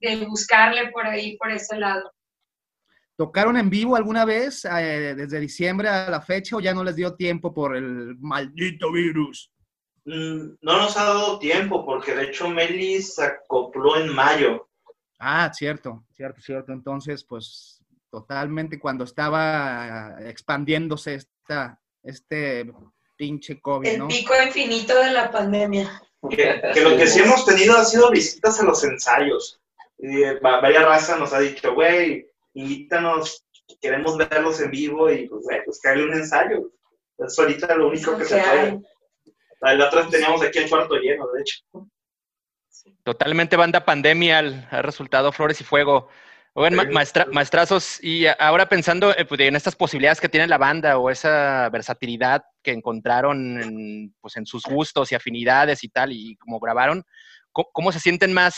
de buscarle por ahí, por ese lado. ¿Tocaron en vivo alguna vez eh, desde diciembre a la fecha o ya no les dio tiempo por el maldito virus? Mm, No nos ha dado tiempo, porque de hecho Meli se acopló en mayo. Ah, cierto, cierto, cierto. Entonces, pues totalmente cuando estaba expandiéndose esta, este pinche COVID, El ¿no? pico infinito de la pandemia. Que, que lo que sí hemos tenido ha sido visitas a los ensayos. Y eh, va- varias razas nos ha dicho, güey, invítanos, queremos verlos en vivo y pues, güey, pues que haga un ensayo. Es ahorita lo único que se puede. La otra vez teníamos aquí el cuarto lleno, de hecho. Totalmente banda pandemia, ha resultado flores y fuego. Oigan, Sí. maestra- maestrazos, y ahora pensando eh, pues, en estas posibilidades que tiene la banda o esa versatilidad que encontraron en, pues, en sus gustos y afinidades y tal, y como grabaron, ¿cómo, cómo se sienten más,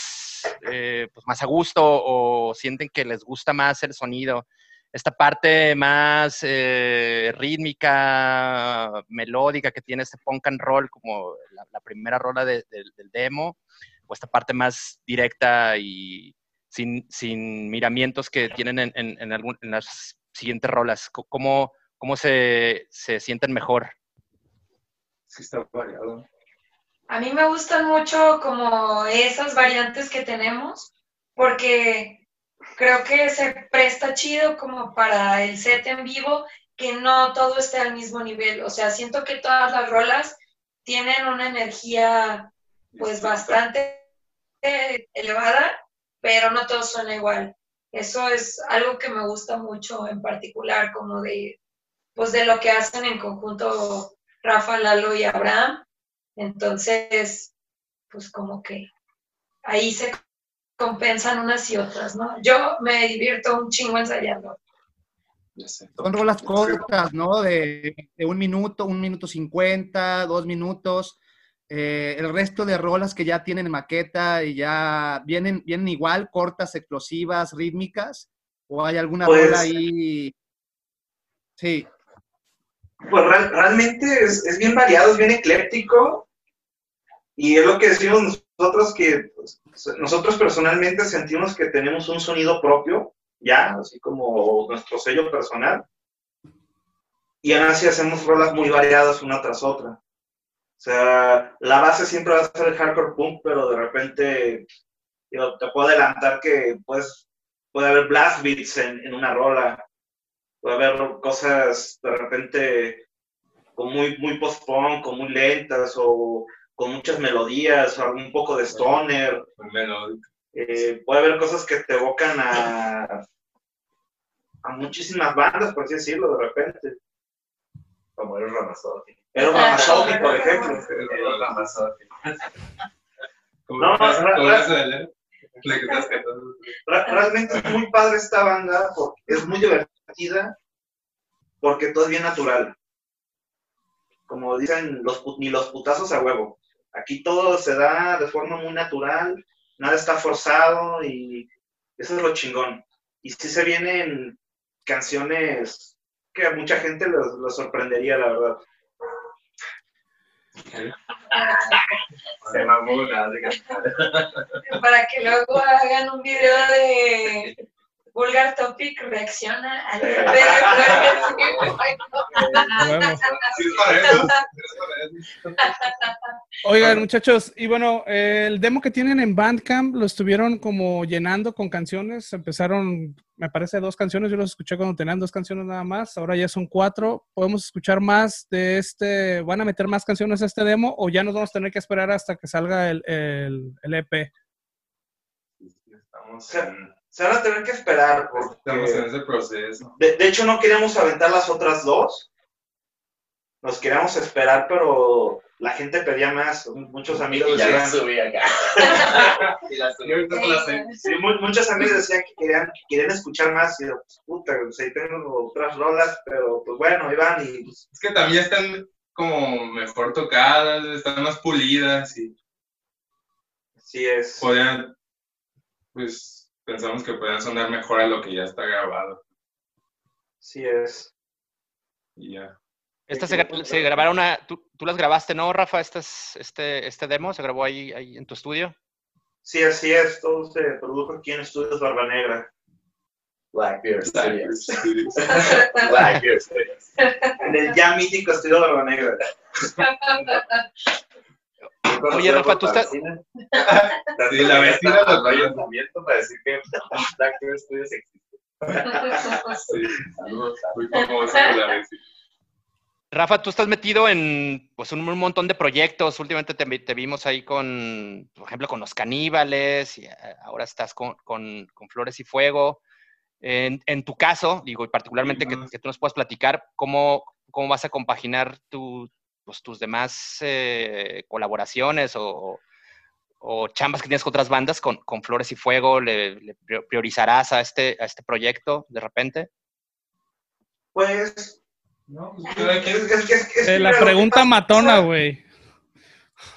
eh, pues, más a gusto o sienten que les gusta más el sonido? Esta parte más eh, rítmica, melódica que tiene este punk and roll, como la, primera rola de- del- demo, o esta parte más directa y sin, miramientos que tienen en, algún- en las siguientes rolas. ¿Cómo, cómo se, se sienten mejor? Sí, está variado. A mí me gustan mucho como esas variantes que tenemos, porque creo que se presta chido como para el set en vivo, que no todo esté al mismo nivel. O sea, siento que todas las rolas tienen una energía pues bastante elevada, pero no todo suena igual. Eso es algo que me gusta mucho en particular, como de, pues de lo que hacen en conjunto Rafa, Lalo y Abraham. Entonces, pues como que ahí se compensan unas y otras, ¿no? Yo me divierto un chingo ensayando. Ya sé. Son rolas cortas, ¿no? De, de un minuto, un minuto cincuenta, dos minutos. Eh, el resto de rolas que ya tienen maqueta y ya vienen, vienen igual, cortas, explosivas, rítmicas. ¿O hay alguna Pues- rola ahí? Sí. Pues real- realmente es, es bien variado, es bien ecléptico. Y es lo que decimos nosotros que pues, nosotros personalmente sentimos que tenemos un sonido propio, ya, así como nuestro sello personal. Y aún así hacemos rolas muy variadas una tras otra. O sea, la base siempre va a ser el hardcore punk, pero de repente digo, te puedo adelantar que pues, puede haber blast beats en, en una rola, puede haber cosas de repente con muy, muy post-punk, muy lentas o con muchas melodías, o un poco de stoner. Eh, puede haber cosas que te evocan a, a muchísimas bandas, por así decirlo, de repente. Como el Ramazotti. Pero Ramazotti, por ejemplo. El Ramazotti. [LAUGHS] No, Realmente es muy padre esta banda, porque es muy divertida, porque todo es bien natural. Como dicen, los, ni los putazos a huevo. Aquí todo se da de forma muy natural, nada está forzado y eso es lo chingón. Y sí se vienen canciones que a mucha gente los, los sorprendería, la verdad. Se mamó. Para que luego hagan un video de Vulgar Topic reacciona al. [LAUGHS] Oigan, muchachos, y bueno, eh, el demo que tienen en Bandcamp lo estuvieron como llenando con canciones. Empezaron, me parece, dos canciones. Yo los escuché cuando tenían dos canciones nada más. Ahora ya son cuatro. ¿Podemos escuchar más de este? ¿Van a meter más canciones a este demo o ya nos vamos a tener que esperar hasta que salga el, el, el EP? Estamos en, Se van a tener que esperar, estamos en porque ese proceso. de, de hecho no queríamos aventar las otras dos. Nos queríamos esperar, pero la gente pedía más. Muchos amigos Y ya la decían, subí acá. [LAUGHS] y la subí. Sí, mu- muchos amigos decían que querían, que querían escuchar más. Y yo, pues, puta, pues ahí tengo otras rolas, pero pues bueno, Iván, y pues, Es que también están como mejor tocadas, están más pulidas y sí es. podrían, pues pensamos que podrían sonar mejor a lo que ya está grabado. Sí es. Y ya. Estas se, gra- se grabaron, a- tú, tú las grabaste, ¿no, Rafa? Estas, este, este demo se grabó ahí, ahí en tu estudio. Sí, así es. Todo se produjo aquí en Estudios Barba Negra. Blackbeard Studios. Studios. [LAUGHS] Blackbeard Studios. En el ya mítico Estudio Barba Negra. [LAUGHS] Oye, Rafa, tú estás- [LAUGHS] la vecina los lo rayos de viento para decir que [LAUGHS] Studios existe. [LAUGHS] Sí, saludos. Muy famoso la vecina. Rafa, tú estás metido en pues, un, un montón de proyectos. Últimamente te, te vimos ahí con, por ejemplo, con los caníbales, y eh, ahora estás con, con- con Flores y Fuego. En, en tu caso, digo, y particularmente que, que tú nos puedas platicar, ¿cómo, cómo vas a compaginar tu- pues, tus demás eh, colaboraciones o, o chambas que tienes con otras bandas con, con Flores y Fuego? ¿Le, le priorizarás a este, a este proyecto de repente? Pues. No, pues Es, es- es- es- Eh, la pregunta pasa- matona, güey.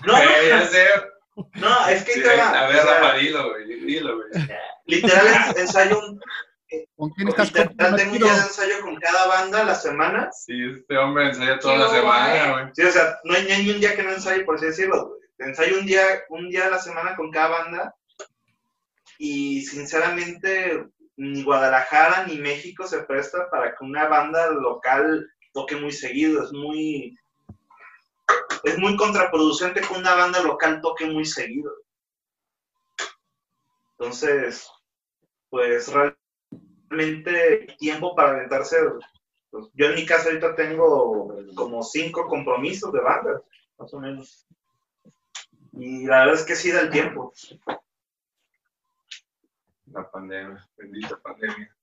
No, sé. no, es que Sí, te va, a ver, Rafa, dilo, güey. Dilo, güey. literal ens- ensayo un, ¿Con quién estás tengo un comprometido? día de ensayo con cada banda a la semana. Sí, este hombre ensaya toda la semana, güey. Sí, o sea, no hay, no hay ni un día que no ensaye, por así decirlo. güey. Ensayo un día, un día a la semana con cada banda. Y sinceramente, ni Guadalajara ni México se presta para que una banda local toque muy seguido. Es muy. Es muy contraproducente que una banda local toque muy seguido. Entonces, pues realmente tiempo para aventarse. pues, yo en mi casa ahorita tengo como cinco compromisos de bandas, más o menos. Y la verdad es que sí da el tiempo. La pandemia, bendita pandemia.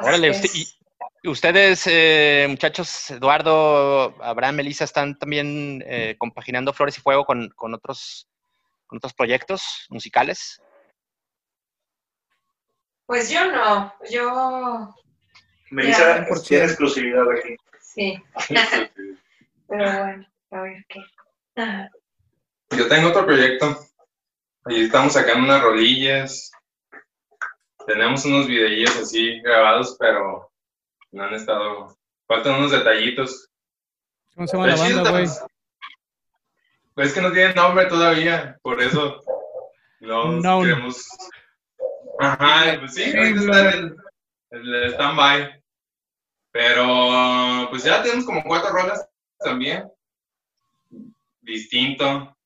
Órale, usted- y ustedes, eh, muchachos, Eduardo, Abraham, Melissa, están también eh, compaginando Flores y Fuego con, con otros, con otros proyectos musicales. Pues yo no, yo Melissa tiene exclusividad aquí. sí, [LAUGHS] pero bueno, a ver qué. Yo tengo otro proyecto. Ahí estamos sacando unas rolillas. Tenemos unos videillos así grabados, pero no han estado. Faltan unos detallitos. ¿Cómo se llama la banda, güey? Pues es que no tiene nombre todavía, por eso no queremos. Ajá, pues sí, ahorita está en el, el stand-by. Pero pues ya tenemos como cuatro rolas también. Distinto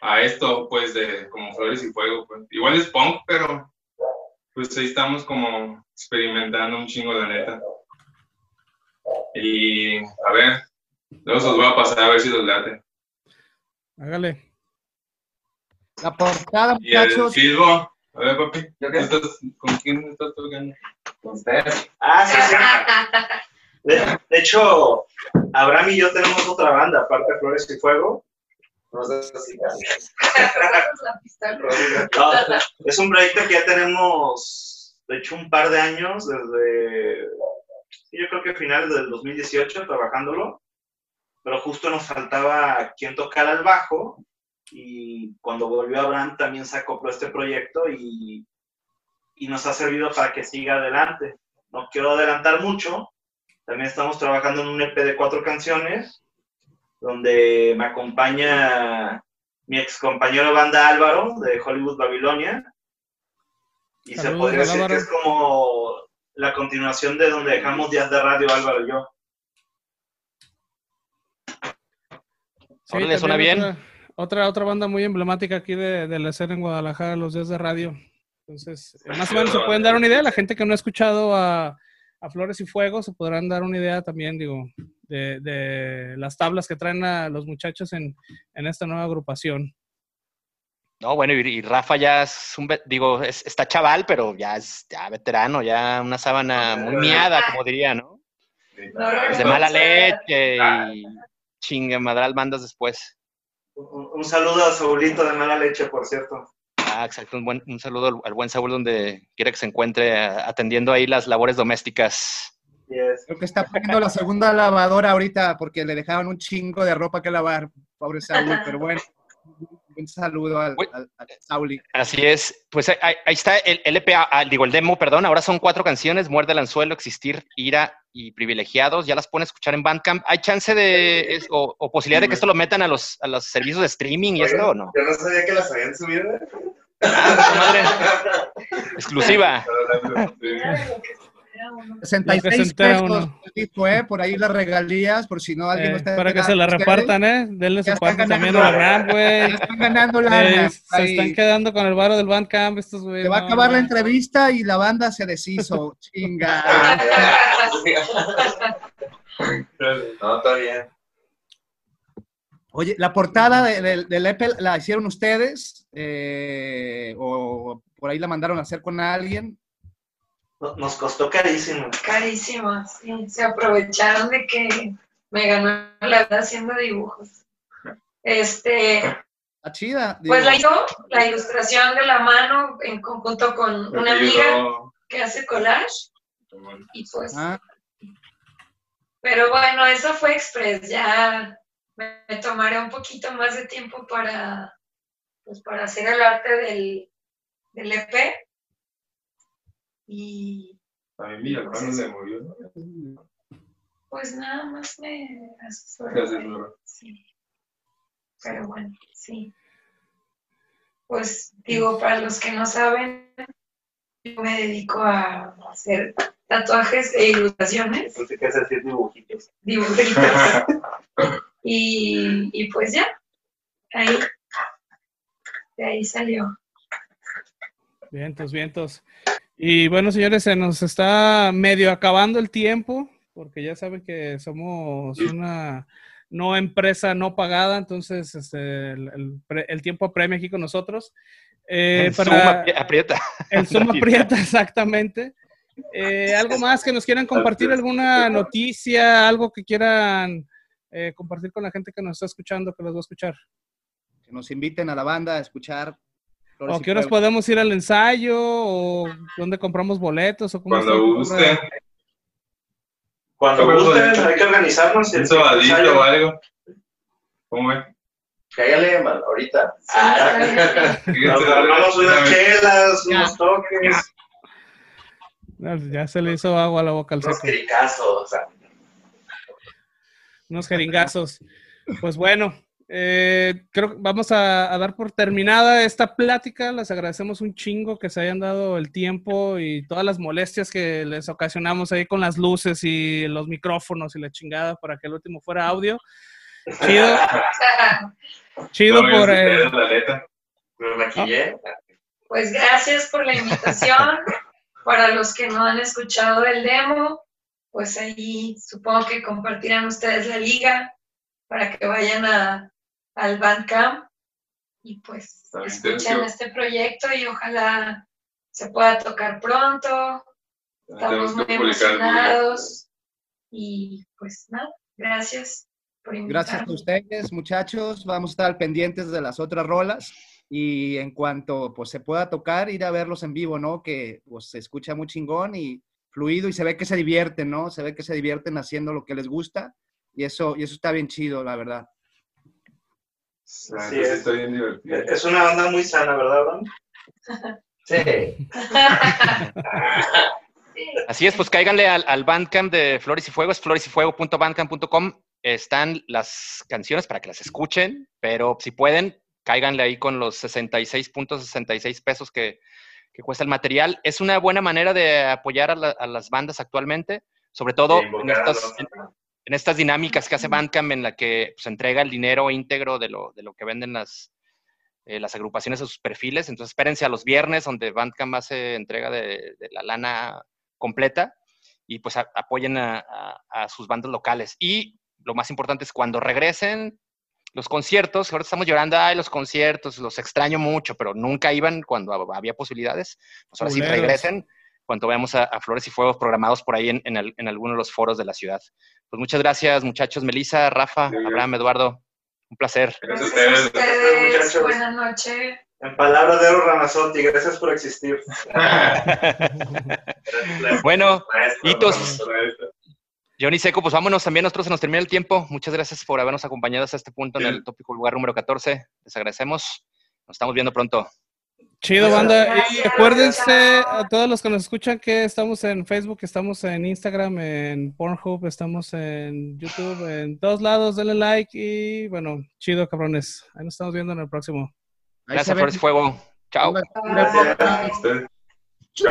a esto, pues, de como Flores y Fuego. Pues. Igual es punk, pero pues ahí estamos como experimentando un chingo, la neta. Y a ver, luego se los voy a pasar a ver si los late. Hágale. La portada, Y el muchachos. Silvo, a ver, papi, ¿Yo ¿tú qué? estás- ¿con quién estás tocando? Con ustedes. Ah, sí, sí. [LAUGHS] De, de hecho, Abraham y yo tenemos otra banda, aparte de Flores y Fuego. No sé si. [LAUGHS] No, es un proyecto que ya tenemos, de hecho, un par de años, desde, yo creo que finales del 2018, trabajándolo, pero justo nos faltaba quien tocara el bajo, y cuando volvió Abraham también se acopló este proyecto y, y nos ha servido para que siga adelante. No quiero adelantar mucho, también estamos trabajando en un EP de cuatro canciones, donde me acompaña mi ex compañero banda Álvaro de Hollywood Babilonia. Y se podría decir Álvaro. que es como la continuación de donde dejamos días de radio Álvaro y yo. Sí, suena bien. Otra, otra, otra banda muy emblemática aquí de, de la escena en Guadalajara, los días de radio. Entonces, eh, más o menos se pueden dar una idea. La gente que no ha escuchado a, a Flores y Fuego se podrán dar una idea también, digo, de, de las tablas que traen a los muchachos en, en esta nueva agrupación. No, bueno, y, y Rafa ya es un, digo, es- está chaval, pero ya es ya veterano, ya una sábana muy miada, como diría, ¿no? De mala leche y chingue madral mandas después. Un, un saludo a Saulito de Mala Leche, por cierto. Ah, exacto. Un, buen, un saludo al, al buen Saúl donde quiera que se encuentre atendiendo ahí las labores domésticas. Yes. Creo que está poniendo la segunda lavadora ahorita porque le dejaron un chingo de ropa que lavar, pobre Saúl, pero bueno, un saludo al, al- al Sauli. Así es. Pues ahí, está el LP, ah, digo, el demo, perdón. Ahora son cuatro canciones: Muerde el anzuelo, Existir, Ira y Privilegiados. Ya las pueden escuchar en Bandcamp. ¿Hay chance de, es- o, o posibilidad de que esto lo metan a los, a los servicios de streaming y esto o no? Yo no sabía que las habían subido. Ah, puta madre. [LAUGHS] Exclusiva. Sí. era uno. 66 presenté a pesos, dijo, ¿eh? Por ahí las regalías, por si no alguien Eh, no está para que se la repartan, ¿eh? Denle su parte también a Ram, Ya güey. están ganando Eh, lana. se están quedando con el varo del Bandcamp estos güey. Se va a no, acabar la entrevista y la banda se deshizo. [LAUGHS] Chinga. No, está bien. Oye, la portada de- del- del EP la hicieron ustedes eh, o por ahí la mandaron a hacer con alguien. No- Nos costó carísimo. Carísimo, sí. Se aprovecharon de que me ganó la vida haciendo dibujos. Este, chida. digo. pues la hizo la ilustración de la mano en conjunto con una amiga Yo- que hace collage y pues, Ah, pero bueno, eso fue express, ya me, me tomaré un poquito más de tiempo para, pues para hacer el arte del, del EP y También Villalpando se murió. ¿no? pues nada más me asesoró. Se asesoró. Sí. Pero bueno, sí. Pues digo, para los que no saben, yo me dedico a hacer tatuajes e ilustraciones, Pensé que es decir dibujitos. dibujitos. [LAUGHS] y, y pues ya, ahí, de ahí salió. Vientos, vientos. Y bueno, señores, se nos está medio acabando el tiempo, porque ya saben que somos una no empresa no pagada, entonces este, el, el el tiempo apremia aquí con nosotros. Eh, Zoom para apri- aprieta. [LAUGHS] el Zoom [LAUGHS] aprieta, exactamente. Eh, ¿Algo más que nos quieran compartir? ¿Alguna noticia? ¿Algo que quieran eh, compartir con la gente que nos está escuchando, que los va a escuchar? que nos inviten a la banda a escuchar. ¿O qué horas podemos ir al ensayo? ¿O dónde compramos boletos? ¿O cómo Cuando guste. Cuando pues, hay que organizarnos. Un ensayo. o algo. ¿Cómo es? Cállale, man, ahorita. Bien. [LAUGHS] Nos armamos unas chelas, unos toques. Ya se le hizo agua a la boca al Unos seco. jericazos, o sea. Unos jeringazos. Pues bueno, eh, creo que vamos a, a dar por terminada esta plática. Les agradecemos un chingo que se hayan dado el tiempo y todas las molestias que les ocasionamos ahí con las luces y los micrófonos y la chingada para que el último fuera audio. Chido, [LAUGHS] chido No, por... eh, la. Pues gracias por la invitación. Para los que no han escuchado el demo, pues ahí supongo que compartirán ustedes la liga para que vayan a, al Bandcamp y pues escuchen Sergio. este proyecto y ojalá se pueda tocar pronto. Estamos muy emocionados y pues nada, gracias por Gracias a ustedes, muchachos. Vamos a estar pendientes de las otras rolas. Y en cuanto pues, se pueda tocar, ir a verlos en vivo, ¿no? Que pues, se escucha muy chingón y fluido y se ve que se divierten, ¿no? Se ve que se divierten haciendo lo que les gusta. Y eso, y eso está bien chido, la verdad. Sí es. está bien divertido. Es una banda muy sana, ¿verdad, Ron? Sí. [LAUGHS] Así es, pues cáiganle al, al Bandcamp de Flores y Fuego, es floresyfuego.bandcamp.com. Están las canciones para que las escuchen, pero si pueden, cáiganle ahí con los 66.66 pesos que, que cuesta el material. Es una buena manera de apoyar a, la- a las bandas actualmente, sobre todo en estas, en, en estas dinámicas que hace Bandcamp en la que se entrega el dinero íntegro de lo, de lo que venden las, eh, las agrupaciones a sus perfiles. Entonces espérense a los viernes donde Bandcamp hace entrega de, de la lana completa y pues a- apoyen a, a- a sus bandas locales. Y lo más importante es cuando regresen los conciertos, ahora estamos llorando, ay, los conciertos, los extraño mucho, pero nunca iban cuando hab- había posibilidades. Pues ahora sí regresen cuando veamos a, a Flores y Fuegos programados por ahí en, en, al- en alguno de los foros de la ciudad. Pues muchas gracias, muchachos. Melissa, Rafa, Sí. Abraham, Eduardo. Un placer. Gracias a Gracias a ustedes. ustedes. muchachos. Buenas noches. En palabras de Ero Ramazotti, gracias por existir. [LAUGHS] bueno, Maestro, hitos. Johnny Seco, pues vámonos también, nosotros se nos termina el tiempo. Muchas gracias por habernos acompañado hasta este punto en el tópico lugar número 14. Les agradecemos. Nos estamos viendo pronto. Chido, banda. Y acuérdense a todos los que nos escuchan que estamos en Facebook, estamos en Instagram, en Pornhub, estamos en YouTube, en todos lados. Denle like y bueno, chido, cabrones. Ahí nos estamos viendo en el próximo. Gracias. Flores y Fuego. Chao. Chao.